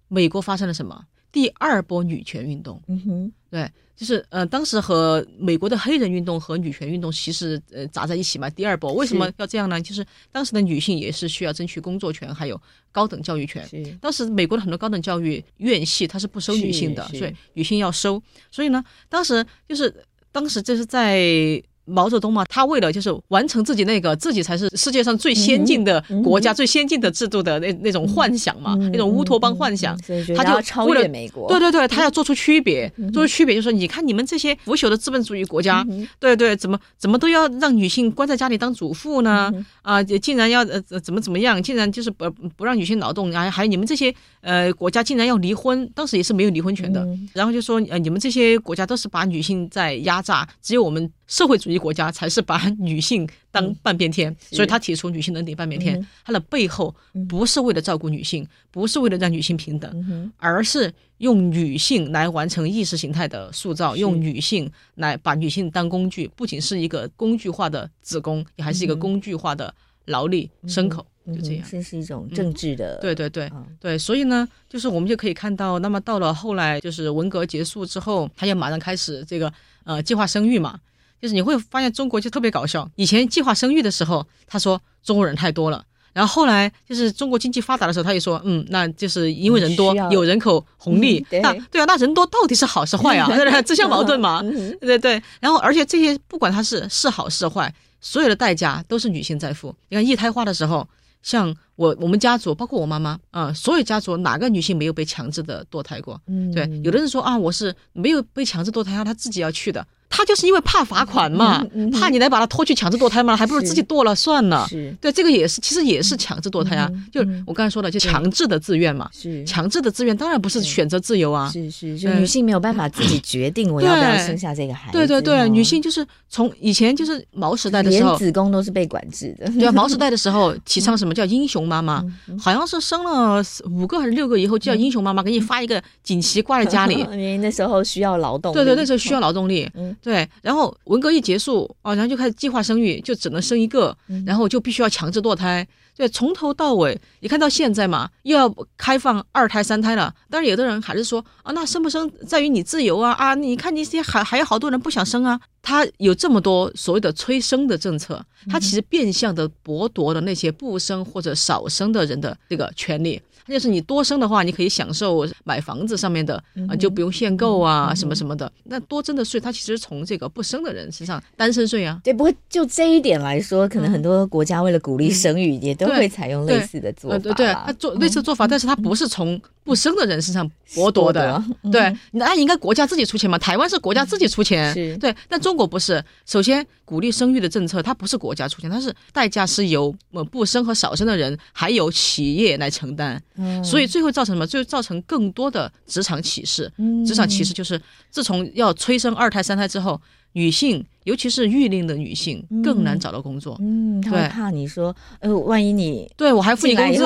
美国发生了什么？第二波女权运动。嗯哼，对。就是呃，当时和美国的黑人运动和女权运动其实呃砸在一起嘛。第二波为什么要这样呢？就是当时的女性也是需要争取工作权，还有高等教育权。当时美国的很多高等教育院系它是不收女性的，所以女性要收。所以呢，当时就是当时这是在。毛泽东嘛，他为了就是完成自己那个自己才是世界上最先进的国家、嗯、最先进的制度的那那种幻想嘛，嗯、那种乌托邦幻想，嗯、他就要超越美国。对对对，他要做出区别，嗯、做出区别，就是说，你看你们这些腐朽的资本主义国家，嗯、对对，怎么怎么都要让女性关在家里当主妇呢？嗯、啊，竟然要呃怎么怎么样？竟然就是不不让女性劳动，还还有你们这些呃国家竟然要离婚，当时也是没有离婚权的。嗯、然后就说呃你们这些国家都是把女性在压榨，只有我们。社会主义国家才是把女性当半边天，嗯、所以他提出女性能顶半边天。他、嗯、的背后不是为了照顾女性，嗯、不是为了让女性平等，嗯、而是用女性来完成意识形态的塑造，用女性来把女性当工具，不仅是一个工具化的子宫，也还是一个工具化的劳力牲口，就这样。这是一种政治的，嗯、对对对、哦、对，所以呢，就是我们就可以看到，那么到了后来，就是文革结束之后，他要马上开始这个呃计划生育嘛。就是你会发现中国就特别搞笑。以前计划生育的时候，他说中国人太多了，然后后来就是中国经济发达的时候，他也说，嗯，那就是因为人多有人口红利。嗯、对那对啊，那人多到底是好是坏啊？自相矛盾嘛。对对对。然后而且这些不管他是是好是坏，所有的代价都是女性在付。你看一胎化的时候，像我我们家族，包括我妈妈啊、呃，所有家族哪个女性没有被强制的堕胎过？嗯，对。有的人说啊，我是没有被强制堕胎，她自己要去的。他就是因为怕罚款嘛，嗯嗯、怕你来把他拖去强制堕胎嘛，还不如自己堕了算了。是，对，这个也是，其实也是强制堕胎啊。嗯、就我刚才说的，就强制的自愿嘛。是，强制的自愿当然不是选择自由啊。是是，就女性没有办法自己决定我要不要生下这个孩子。对对对，女性就是从以前就是毛时代的时候，连子宫都是被管制的。对啊，毛时代的时候提倡什么叫英雄妈妈，嗯、好像是生了五个还是六个以后就叫英雄妈妈，给你发一个锦旗挂在家里。因为那时候需要劳动力。对对，那时候需要劳动力。嗯。对，然后文革一结束啊，然后就开始计划生育，就只能生一个，然后就必须要强制堕胎。对，从头到尾，你看到现在嘛，又要开放二胎、三胎了。但是，有的人还是说啊，那生不生在于你自由啊啊！你看，你这些还还有好多人不想生啊。他有这么多所谓的催生的政策，他其实变相的剥夺了那些不生或者少生的人的这个权利。就是你多生的话，你可以享受买房子上面的啊，就不用限购啊，什么什么的。那多征的税，它其实从这个不生的人身上，单身税啊。对，不过就这一点来说，可能很多国家为了鼓励生育，也都会采用类似的做法。对对，他做类似做法，但是他不是从不生的人身上剥夺的。对，那应该国家自己出钱嘛？台湾是国家自己出钱，对。但中国不是，首先鼓励生育的政策，它不是国家出钱，它是代价是由呃不生和少生的人还有企业来承担。所以最后造成什么？最后造成更多的职场歧视。职场歧视就是自从要催生二胎、三胎之后，女性。尤其是育龄的女性更难找到工作，嗯，她会怕你说，呃，万一你对我还付你工资，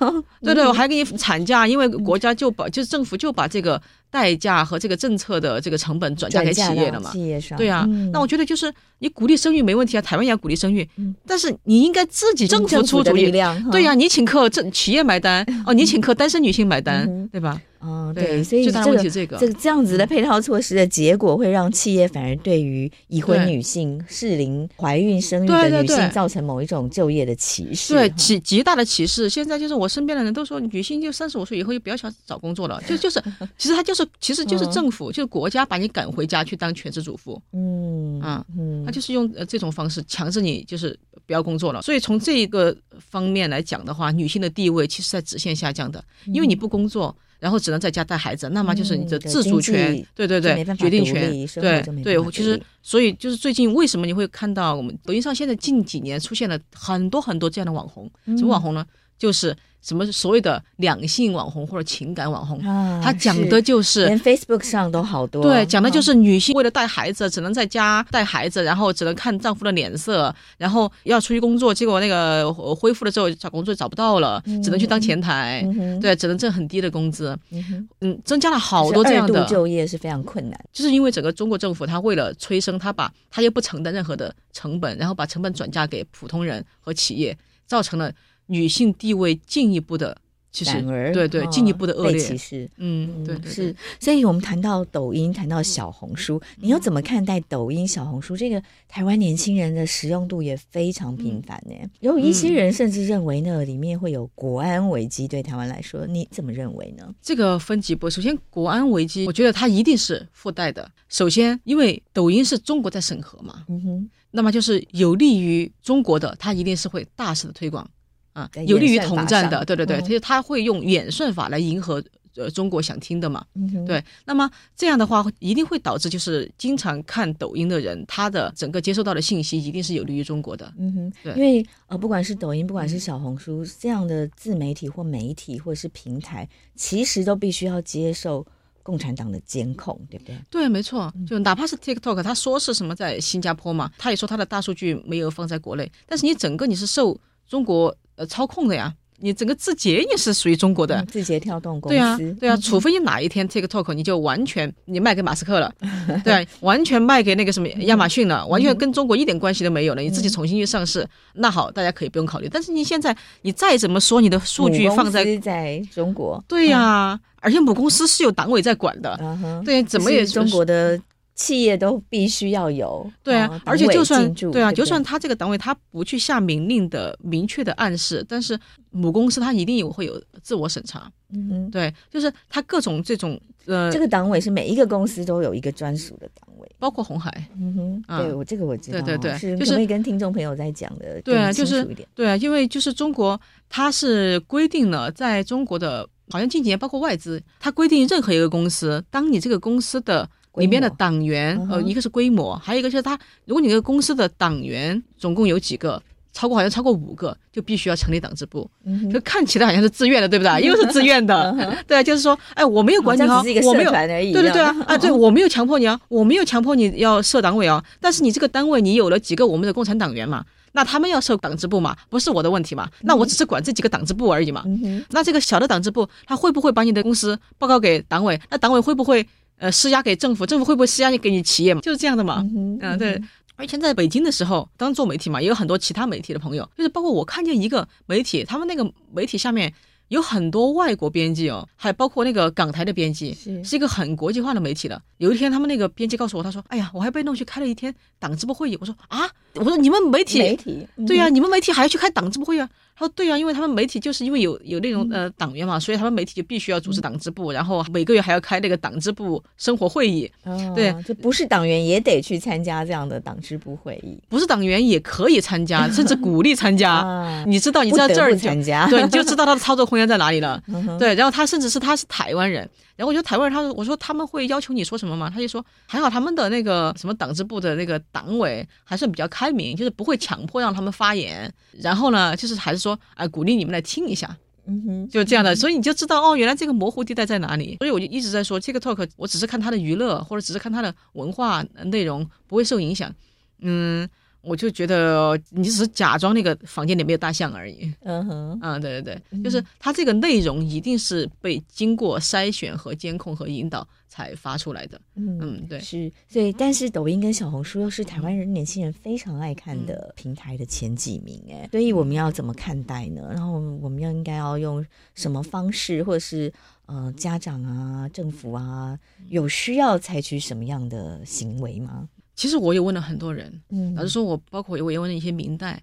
对对，我还给你产假，因为国家就把就是政府就把这个代价和这个政策的这个成本转嫁给企业了嘛，企业上。对啊，那我觉得就是你鼓励生育没问题啊，台湾也要鼓励生育，但是你应该自己政府出主意，对呀，你请客，这企业买单哦，你请客，单身女性买单，对吧？嗯，对，所以这个这个。这样子的配套措施的结果会让企业反而对于已婚。女性适龄怀孕生育的女性造成某一种就业的歧视，对，极极大的歧视。现在就是我身边的人都说，女性就三十五岁以后就不要想找工作了，就就是，其实他就是，其实就是政府，就是国家把你赶回家去当全职主妇，嗯啊，嗯，他就是用这种方式强制你就是不要工作了。所以从这一个方面来讲的话，女性的地位其实在直线下降的，因为你不工作。然后只能在家带孩子，那么就是你的自主权，嗯、对对对，决定权，对对，其实所以就是最近为什么你会看到我们抖音上现在近几年出现了很多很多这样的网红？什么网红呢？就是。什么所谓的两性网红或者情感网红，啊、他讲的就是连 Facebook 上都好多。对，讲的就是女性为了带孩子，只能在家带孩子，然后只能看丈夫的脸色，然后要出去工作，结果那个恢复了之后找工作找不到了，只能去当前台，嗯、对，只能挣很低的工资。嗯，嗯，增加了好多这样的就业是非常困难，就是因为整个中国政府他为了催生，他把他又不承担任何的成本，然后把成本转嫁给普通人和企业，造成了。女性地位进一步的，其实对对，进一步的恶劣，其实嗯，对是。所以我们谈到抖音，谈到小红书，你要怎么看待抖音、小红书？这个台湾年轻人的使用度也非常频繁呢。有一些人甚至认为呢，里面会有国安危机，对台湾来说，你怎么认为呢？这个分几步，首先国安危机，我觉得它一定是附带的。首先，因为抖音是中国在审核嘛，嗯哼，那么就是有利于中国的，它一定是会大肆的推广。啊，有利于统战的，对对对，其实他会用演算法来迎合呃中国想听的嘛，嗯、对。那么这样的话，一定会导致就是经常看抖音的人，他的整个接收到的信息一定是有利于中国的。嗯哼，对，因为呃，不管是抖音，不管是小红书这样的自媒体或媒体或者是平台，其实都必须要接受共产党的监控，对不对？对，没错。就哪怕是 TikTok，他说是什么在新加坡嘛，他也说他的大数据没有放在国内，但是你整个你是受中国。呃，操控的呀，你整个字节也是属于中国的，嗯、字节跳动公司。对啊，对啊，除非你哪一天 TikTok 你就完全你卖给马斯克了，对、啊，完全卖给那个什么亚马逊了，完全跟中国一点关系都没有了，你自己重新去上市，那好，大家可以不用考虑。但是你现在你再怎么说，你的数据放在在中国，对呀、啊，而且母公司是有党委在管的，对，怎么也中国的。企业都必须要有对啊，而且就算对啊，就算他这个党委他不去下明令的明确的暗示，但是母公司他一定有会有自我审查。嗯哼，对，就是他各种这种呃，这个党委是每一个公司都有一个专属的党委，包括红海。嗯哼，对我这个我知道，对对对，是可以跟听众朋友在讲的。对啊，就是对啊，因为就是中国它是规定了，在中国的好像近几年包括外资，它规定任何一个公司，当你这个公司的。里面的党员，呃，一个是规模，还有一个就是他，如果你这个公司的党员总共有几个，超过好像超过五个，就必须要成立党支部。嗯，就看起来好像是自愿的，对不对？又是自愿的，对，就是说，哎，我没有管你啊，我没有，对对对啊，啊，对，我没有强迫你啊，我没有强迫你要设党委啊，但是你这个单位你有了几个我们的共产党员嘛，那他们要设党支部嘛，不是我的问题嘛，那我只是管这几个党支部而已嘛。那这个小的党支部，他会不会把你的公司报告给党委？那党委会不会？呃，施压给政府，政府会不会施压给你企业嘛？就是这样的嘛。嗯，嗯对。而且在北京的时候，当做媒体嘛，也有很多其他媒体的朋友，就是包括我看见一个媒体，他们那个媒体下面有很多外国编辑哦，还包括那个港台的编辑，是是一个很国际化的媒体了。有一天，他们那个编辑告诉我，他说：“哎呀，我还被弄去开了一天党支部会议。”我说：“啊，我说你们媒体，媒体，对呀、啊，你们媒体还要去开党支部会议啊？”他说：“对啊，因为他们媒体就是因为有有那种呃党员嘛，所以他们媒体就必须要组织党支部，然后每个月还要开那个党支部生活会议。对，就不是党员也得去参加这样的党支部会议，不是党员也可以参加，甚至鼓励参加。你知道，你知道这儿参加，对，你就知道他的操作空间在哪里了。对，然后他甚至是他是台湾人，然后我觉得台湾人，他说我说他们会要求你说什么吗？他就说还好他们的那个什么党支部的那个党委还算比较开明，就是不会强迫让他们发言，然后呢，就是还是说啊鼓励你。”你们来听一下，嗯哼，就这样的，所以你就知道哦，原来这个模糊地带在哪里。所以我就一直在说，TikTok，我只是看它的娱乐，或者只是看它的文化内容，不会受影响。嗯，我就觉得你只是假装那个房间里没有大象而已。嗯哼，啊，对对对，就是它这个内容一定是被经过筛选和监控和引导。才发出来的，嗯嗯，对，是，所以但是抖音跟小红书又是台湾人年轻人非常爱看的平台的前几名，哎，所以我们要怎么看待呢？然后我们要应该要用什么方式，或者是呃家长啊、政府啊，有需要采取什么样的行为吗？其实我也问了很多人，嗯，老实说，我包括我也问了一些明代，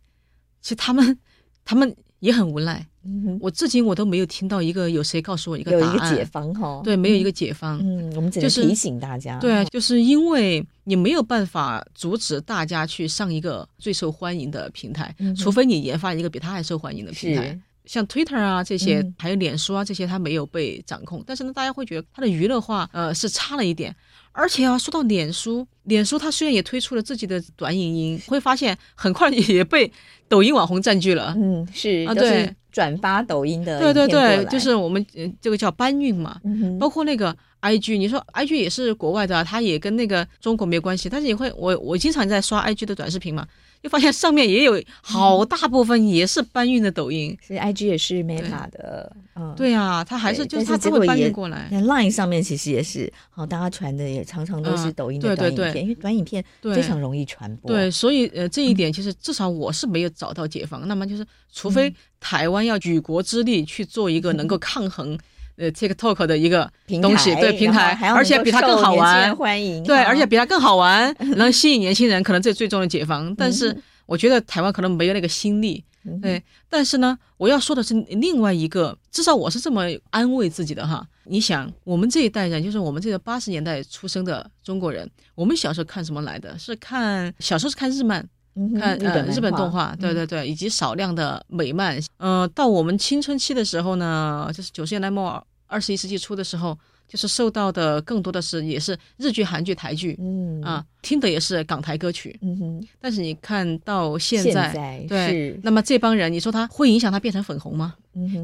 其实他们 他们也很无奈。嗯，我至今我都没有听到一个有谁告诉我一个答案，有一个解方哈，对，没有一个解方。嗯，我们只是提醒大家，对啊，就是因为你没有办法阻止大家去上一个最受欢迎的平台，除非你研发一个比它还受欢迎的平台，像 Twitter 啊这些，还有脸书啊这些，它没有被掌控，但是呢，大家会觉得它的娱乐化呃是差了一点。而且啊，说到脸书，脸书它虽然也推出了自己的短影音，会发现很快也被抖音网红占据了。嗯，是啊，对，转发抖音的，对对对，就是我们这个叫搬运嘛，嗯、包括那个 IG，你说 IG 也是国外的、啊，它也跟那个中国没关系，但是也会，我我经常在刷 IG 的短视频嘛。就发现上面也有好大部分也是搬运的抖音，所以 IG 也是 Meta 的，嗯，对啊，它还是就是它会搬运过来。Line 上面其实也是，好，大家传的也常常都是抖音的短影片，因为短影片非常容易传播。对，所以呃，这一点其实至少我是没有找到解方。那么就是，除非台湾要举国之力去做一个能够 抗衡。呃，TikTok 的一个东西，对平台，而且比它更好玩，欢迎，对，而且比它更好玩，能吸引年轻人，可能这最终的解放。但是我觉得台湾可能没有那个心力，对。但是呢，我要说的是另外一个，至少我是这么安慰自己的哈。你想，我们这一代人，就是我们这个八十年代出生的中国人，我们小时候看什么来的？是看小时候是看日漫。看呃日本动画，对对对，以及少量的美漫。嗯、呃，到我们青春期的时候呢，就是九十年代末二十一世纪初的时候，就是受到的更多的是也是日剧、韩剧、台剧，嗯啊，听的也是港台歌曲。嗯哼。但是你看到现在，现在对，那么这帮人，你说他会影响他变成粉红吗？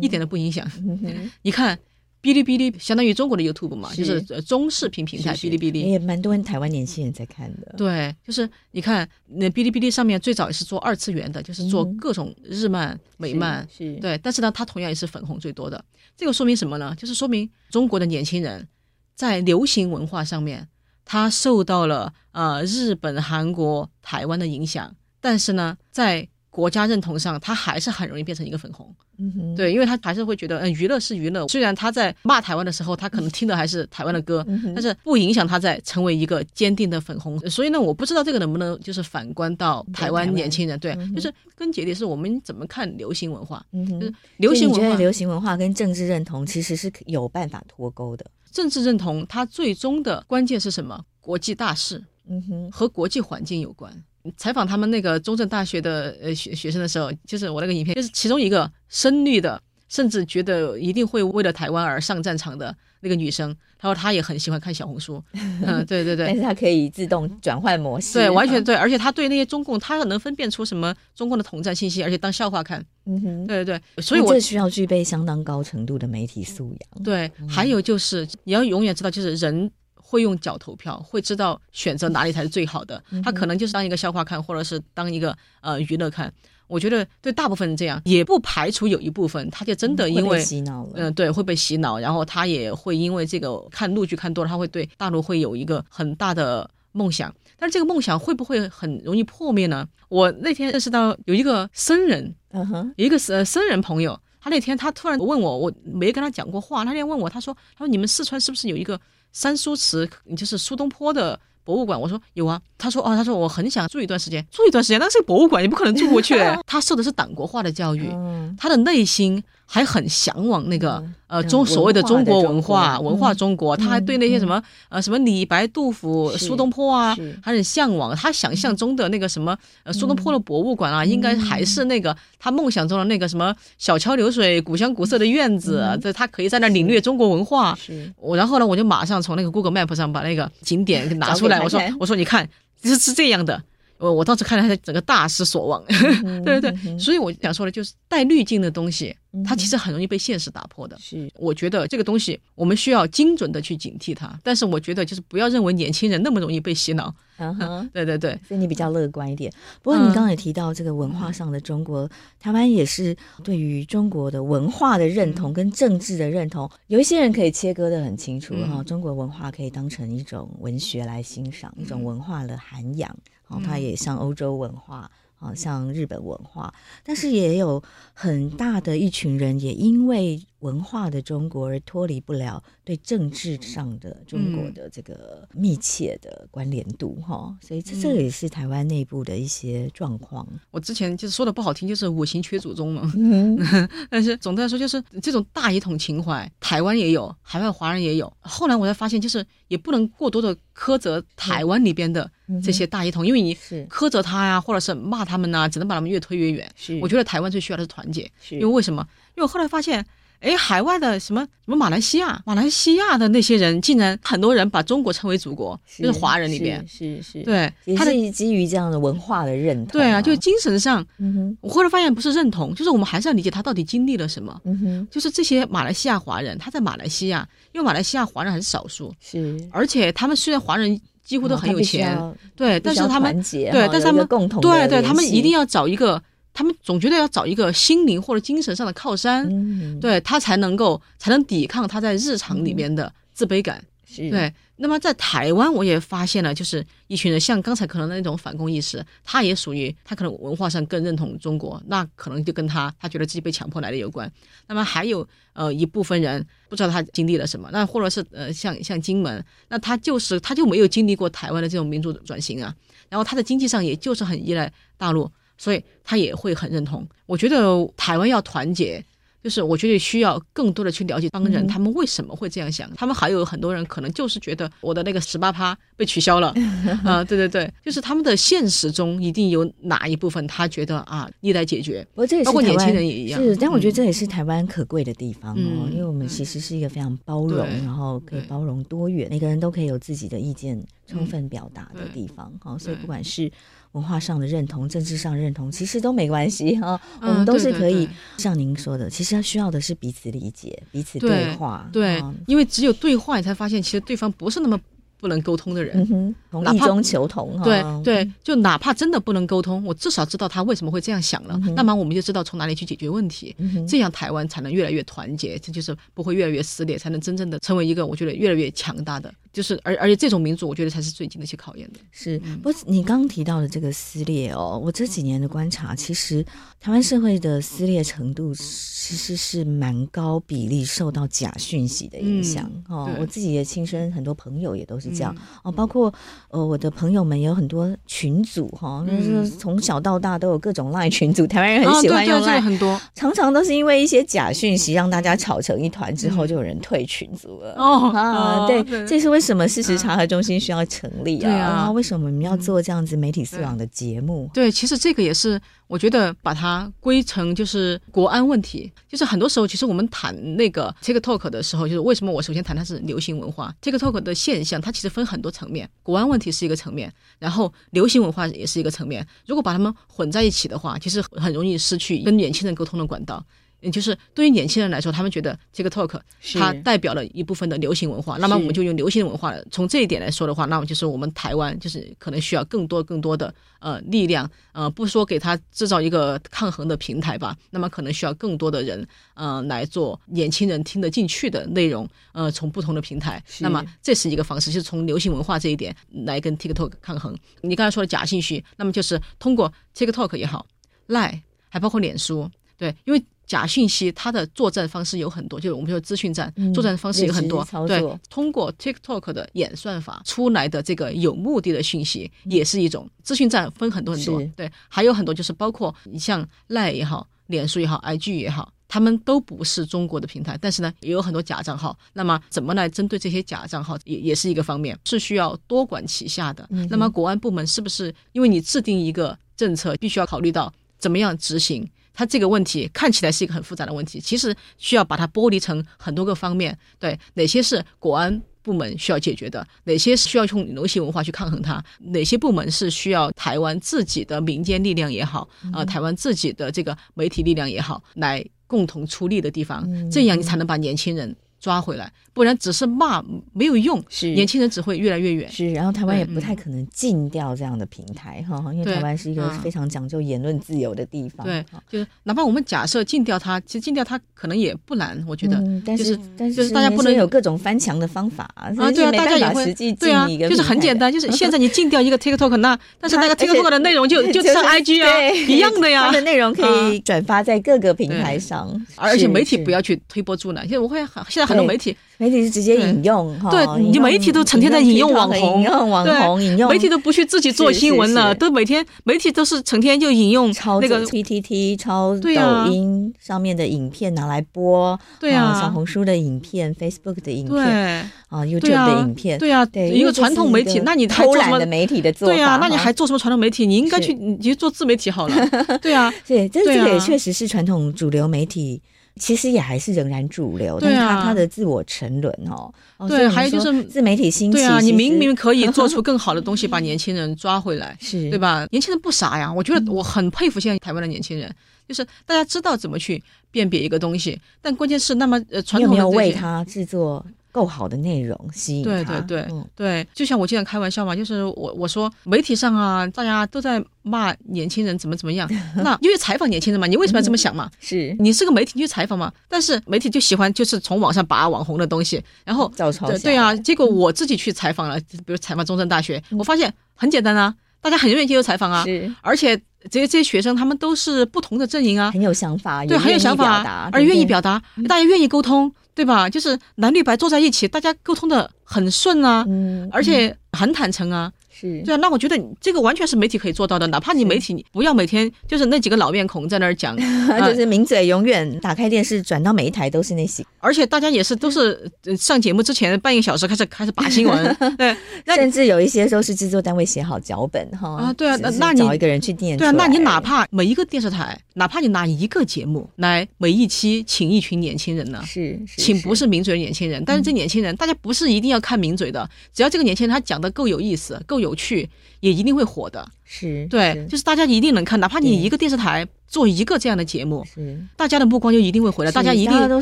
一点都不影响。嗯，你看。哔哩哔哩相当于中国的 YouTube 嘛，是就是中视频平台哔哩哔哩，也蛮多人台湾年轻人在看的。对，就是你看那哔哩哔哩上面最早也是做二次元的，就是做各种日漫、美漫，是对。但是呢，它同样也是粉红最多的。这个说明什么呢？就是说明中国的年轻人在流行文化上面，他受到了呃日本、韩国、台湾的影响，但是呢，在国家认同上，他还是很容易变成一个粉红。嗯哼，对，因为他还是会觉得，嗯，娱乐是娱乐。虽然他在骂台湾的时候，他可能听的还是台湾的歌，嗯、但是不影响他在成为一个坚定的粉红。所以呢，我不知道这个能不能就是反观到台湾年轻人，对，对就是根结的是我们怎么看流行文化。嗯哼，就是流行文化，流行文化跟政治认同其实是有办法脱钩的。政治认同它最终的关键是什么？国际大事，嗯哼，和国际环境有关。采访他们那个中正大学的呃学学生的时候，就是我那个影片，就是其中一个深绿的，甚至觉得一定会为了台湾而上战场的那个女生，她说她也很喜欢看小红书，嗯，对对对，但是她可以自动转换模式，对，完全对，而且她对那些中共，她能分辨出什么中共的统战信息，而且当笑话看，嗯哼，对对对，所以我这需要具备相当高程度的媒体素养，对，还有就是你要永远知道，就是人。会用脚投票，会知道选择哪里才是最好的。他可能就是当一个笑话看，或者是当一个呃娱乐看。我觉得对大部分人这样，也不排除有一部分他就真的因为洗脑了。嗯，对，会被洗脑，然后他也会因为这个看陆剧看多了，他会对大陆会有一个很大的梦想。但是这个梦想会不会很容易破灭呢？我那天认识到有一个僧人，嗯哼，有一个呃僧人朋友，他那天他突然问我，我没跟他讲过话，他那天问我，他说，他说你们四川是不是有一个？三苏祠，就是苏东坡的博物馆。我说有啊，他说哦，他说我很想住一段时间，住一段时间，那是个博物馆，你不可能住过去。他受的是党国化的教育，他的内心还很向往那个。呃，中所谓的中国文化，文化中国，他还对那些什么呃什么李白、杜甫、苏东坡啊，还很向往。他想象中的那个什么呃苏东坡的博物馆啊，应该还是那个他梦想中的那个什么小桥流水、古香古色的院子，这他可以在那领略中国文化。我然后呢，我就马上从那个 Google Map 上把那个景点拿出来，我说我说你看，是是这样的。我我当时看了他整个大失所望，对对对，所以我想说的就是带滤镜的东西，它其实很容易被现实打破的。是，我觉得这个东西我们需要精准的去警惕它，但是我觉得就是不要认为年轻人那么容易被洗脑。嗯哼，对对对，所以你比较乐观一点。不过你刚刚也提到这个文化上的中国，台湾也是对于中国的文化的认同跟政治的认同，有一些人可以切割的很清楚哈。中国文化可以当成一种文学来欣赏，一种文化的涵养。哦，它也像欧洲文化，啊，像日本文化，但是也有很大的一群人，也因为文化的中国而脱离不了对政治上的中国的这个密切的关联度，哈，所以这这也是台湾内部的一些状况。我之前就是说的不好听，就是五行缺祖宗嘛，但是总的来说，就是这种大一统情怀，台湾也有，海外华人也有。后来我才发现，就是也不能过多的苛责台湾里边的。这些大一统，因为你苛责他呀，或者是骂他们呐，只能把他们越推越远。是，我觉得台湾最需要的是团结。是，因为为什么？因为我后来发现，哎，海外的什么什么马来西亚，马来西亚的那些人，竟然很多人把中国称为祖国，是就是华人里边是是，是对，他是基于这样的文化的认同、啊，对啊，就精神上，嗯，我后来发现不是认同，就是我们还是要理解他到底经历了什么，嗯哼，就是这些马来西亚华人，他在马来西亚，因为马来西亚华人还是少数，是，而且他们虽然华人几乎都很有钱，哦、对，但是他们对，但是他们共同对对，他们一定要找一个。他们总觉得要找一个心灵或者精神上的靠山，嗯、对他才能够才能抵抗他在日常里面的自卑感。是对，那么在台湾，我也发现了，就是一群人像刚才可能那种反共意识，他也属于他可能文化上更认同中国，那可能就跟他他觉得自己被强迫来的有关。那么还有呃一部分人不知道他经历了什么，那或者是呃像像金门，那他就是他就没有经历过台湾的这种民主转型啊，然后他的经济上也就是很依赖大陆。所以他也会很认同。我觉得台湾要团结，就是我觉得需要更多的去了解当人他们为什么会这样想。他们还有很多人可能就是觉得我的那个十八趴被取消了 啊，对对对，就是他们的现实中一定有哪一部分他觉得啊，你来解决。我这也是包括年轻人也一样。是，但我觉得这也是台湾可贵的地方哦，因为我们其实是一个非常包容，然后可以包容多元，每个人都可以有自己的意见充分表达的地方。好，所以不管是。文化上的认同，政治上认同，其实都没关系 哈，我们都是可以像您说的，其实需要的是彼此理解、彼此对话。对，因为只有对话，你才发现其实对方不是那么。不能沟通的人，嗯哼异中求同，对对，就哪怕真的不能沟通，我至少知道他为什么会这样想了，那么我们就知道从哪里去解决问题，这样台湾才能越来越团结，这就是不会越来越撕裂，才能真正的成为一个我觉得越来越强大的，就是而而且这种民主，我觉得才是最经得起考验的。是，不过你刚刚提到的这个撕裂哦，我这几年的观察，其实台湾社会的撕裂程度其实是蛮高比例受到假讯息的影响哦，我自己也亲身很多朋友也都是。这样哦，包括呃，我的朋友们也有很多群组哈，就是从小到大都有各种 LINE 群组，台湾人很喜欢用 LINE，很多，常常都是因为一些假讯息让大家吵成一团，之后就有人退群组了。哦啊，对，这是为什么事实查核中心需要成立啊？对啊，为什么我们要做这样子媒体素养的节目？对，其实这个也是。我觉得把它归成就是国安问题，就是很多时候，其实我们谈那个 TikTok 的时候，就是为什么我首先谈它是流行文化，TikTok 的现象，它其实分很多层面，国安问题是一个层面，然后流行文化也是一个层面。如果把它们混在一起的话，其实很容易失去跟年轻人沟通的管道。也就是对于年轻人来说，他们觉得 TikTok 它代表了一部分的流行文化，那么我们就用流行文化从这一点来说的话，那么就是我们台湾就是可能需要更多更多的呃力量，呃不说给他制造一个抗衡的平台吧，那么可能需要更多的人呃来做年轻人听得进去的内容，呃从不同的平台，那么这是一个方式，就是从流行文化这一点来跟 TikTok 抗衡。你刚才说的假信息，那么就是通过 TikTok 也好，Line 还包括脸书，对，因为。假讯息，它的作战方式有很多，就是我们说资讯战作战方式有很多。嗯、对，通过 TikTok 的演算法出来的这个有目的的讯息，也是一种资讯战，分很多很多。对，还有很多就是包括你像 Line 也好，脸书也好，IG 也好，他们都不是中国的平台，但是呢，也有很多假账号。那么，怎么来针对这些假账号，也也是一个方面，是需要多管齐下的。嗯、那么，国安部门是不是因为你制定一个政策，必须要考虑到怎么样执行？它这个问题看起来是一个很复杂的问题，其实需要把它剥离成很多个方面。对，哪些是国安部门需要解决的？哪些是需要用流行文化去抗衡它？哪些部门是需要台湾自己的民间力量也好，啊、呃，台湾自己的这个媒体力量也好，来共同出力的地方，这样你才能把年轻人。抓回来，不然只是骂没有用，是年轻人只会越来越远。是，然后台湾也不太可能禁掉这样的平台哈，因为台湾是一个非常讲究言论自由的地方。对，就是哪怕我们假设禁掉它，其实禁掉它可能也不难，我觉得。但是但是大家不能有各种翻墙的方法啊。对啊，大家也会。对啊，就是很简单，就是 现在你禁掉一个 TikTok，那但是那个 TikTok 的内容就 就上 IG 啊一样的呀，它的内容可以转发在各个平台上，而且媒体不要去推波助澜。现在我会现在很。媒体。媒体是直接引用，对，你媒体都成天在引用网红，网红引用，媒体都不去自己做新闻了，都每天媒体都是成天就引用那个 PTT 抄抖音上面的影片拿来播，对啊，小红书的影片、Facebook 的影片，啊，YouTube 的影片，对啊，对，一个传统媒体，那你偷懒的媒体的做法，对啊，那你还做什么传统媒体？你应该去，你就做自媒体好了，对啊，对，这这个也确实是传统主流媒体。其实也还是仍然主流。对啊，但他的自我沉沦哦。对，还有就是自媒体兴起。对啊，你明明可以做出更好的东西，把年轻人抓回来，是对吧？年轻人不傻呀，我觉得我很佩服现在台湾的年轻人，就是大家知道怎么去辨别一个东西，但关键是那么呃传统的有没有为他制作？够好的内容吸引他，对对对、嗯、对，就像我经常开玩笑嘛，就是我我说媒体上啊，大家都在骂年轻人怎么怎么样，那因为采访年轻人嘛，你为什么要这么想嘛？是你是个媒体你去采访嘛？但是媒体就喜欢就是从网上拔网红的东西，然后照抄对对啊，结果我自己去采访了，比如采访中山大学，我发现很简单啊，大家很愿意接受采访啊，是而且这些这些学生他们都是不同的阵营啊，很有想法，对，很有想法，而愿意表达，大家愿意沟通。对吧？就是蓝绿白坐在一起，大家沟通的很顺啊，嗯，而且很坦诚啊。是。对啊，那我觉得这个完全是媒体可以做到的，哪怕你媒体你不要每天就是那几个老面孔在那儿讲，就是名嘴永远打开电视转到每一台都是那些，而且大家也是都是上节目之前半个小时开始开始扒新闻，对，甚至有一些都是制作单位写好脚本哈啊，对啊，那那你找一个人去念，对啊，那你哪怕每一个电视台，哪怕你拿一个节目来每一期请一群年轻人呢，是请不是。名嘴的年轻人，但是这年轻人大家不是一定要看名嘴的，只要这个年轻人他讲的够有意思，够有趣，也一定会火的。是对，是就是大家一定能看，哪怕你一个电视台做一个这样的节目，是大家的目光就一定会回来。大家一定大家都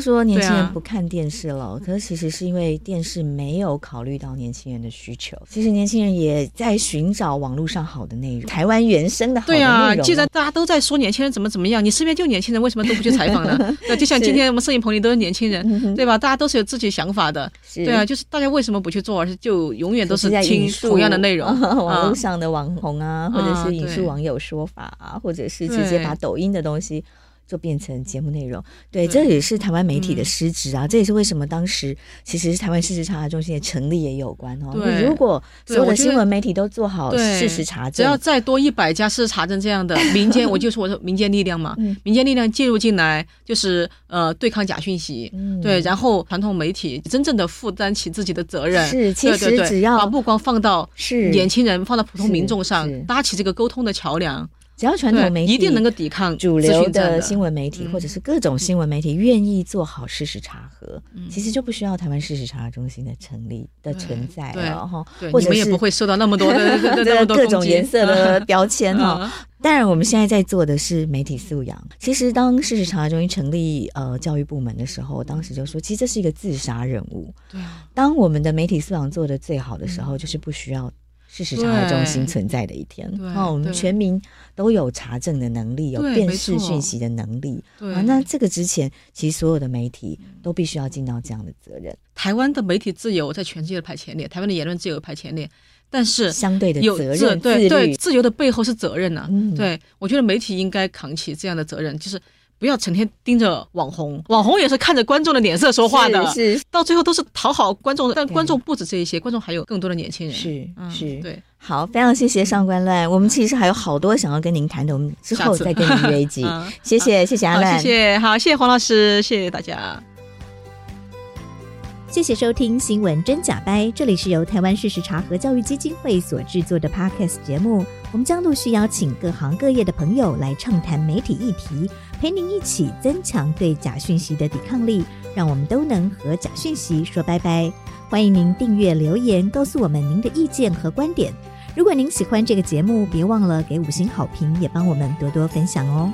说年轻人不看电视了，啊、可是其实是因为电视没有考虑到年轻人的需求。其实年轻人也在寻找网络上好的内容，台湾原生的好的内容。对啊，既然大家都在说年轻人怎么怎么样，你身边就年轻人，为什么都不去采访呢？那，就像今天我们摄影棚里都是年轻人，对吧？大家都是有自己想法的，对啊，就是大家为什么不去做，而是就永远都是听同样的内容，网络上的网红啊，或者是引述网。网友说法啊，或者是直接把抖音的东西就变成节目内容，对，这也是台湾媒体的失职啊。嗯、这也是为什么当时其实台湾事实查核中心的成立也有关哦。对，如果所有的新闻媒体都做好事实查证，只要再多一百家事实查证这样的民间，我就说我说民间力量嘛，嗯、民间力量介入进来，就是呃对抗假讯息，嗯、对，然后传统媒体真正的负担起自己的责任，是，其实只要把目光放到是年轻人，放到普通民众上，搭起这个沟通的桥梁。只要传统媒体一定能够抵抗主流的新闻媒体，或者是各种新闻媒体愿意做好事实查核，其实就不需要台湾事实查核中心的成立的存在了哈。或者也不会受到那么多的各种颜色的标签哈。当然，我们现在在做的是媒体素养。其实，当事实查核中心成立呃教育部门的时候，当时就说，其实这是一个自杀任务。对，当我们的媒体素养做的最好的时候，就是不需要。事实查核中心存在的一天，哦，我们全民都有查证的能力，有辨识讯息的能力，啊，那这个之前，其实所有的媒体都必须要尽到这样的责任。台湾的媒体自由在全世界排前列，台湾的言论自由排前列，但是相对的责任，对对，自由的背后是责任呐。嗯，对，我觉得媒体应该扛起这样的责任，就是。不要成天盯着网红，网红也是看着观众的脸色说话的，是，是到最后都是讨好观众的。但观众不止这一些，观众还有更多的年轻人。是，嗯、是，对。好，非常谢谢上官乱，我们其实还有好多想要跟您谈的，我们之后再跟您约一集。嗯、谢谢，谢谢阿乱，谢谢，好，谢谢黄老师，谢谢大家。谢谢收听《新闻真假掰》，这里是由台湾事实查核教育基金会所制作的 Podcast 节目。我们将陆续邀请各行各业的朋友来畅谈媒体议题，陪您一起增强对假讯息的抵抗力，让我们都能和假讯息说拜拜。欢迎您订阅留言，告诉我们您的意见和观点。如果您喜欢这个节目，别忘了给五星好评，也帮我们多多分享哦。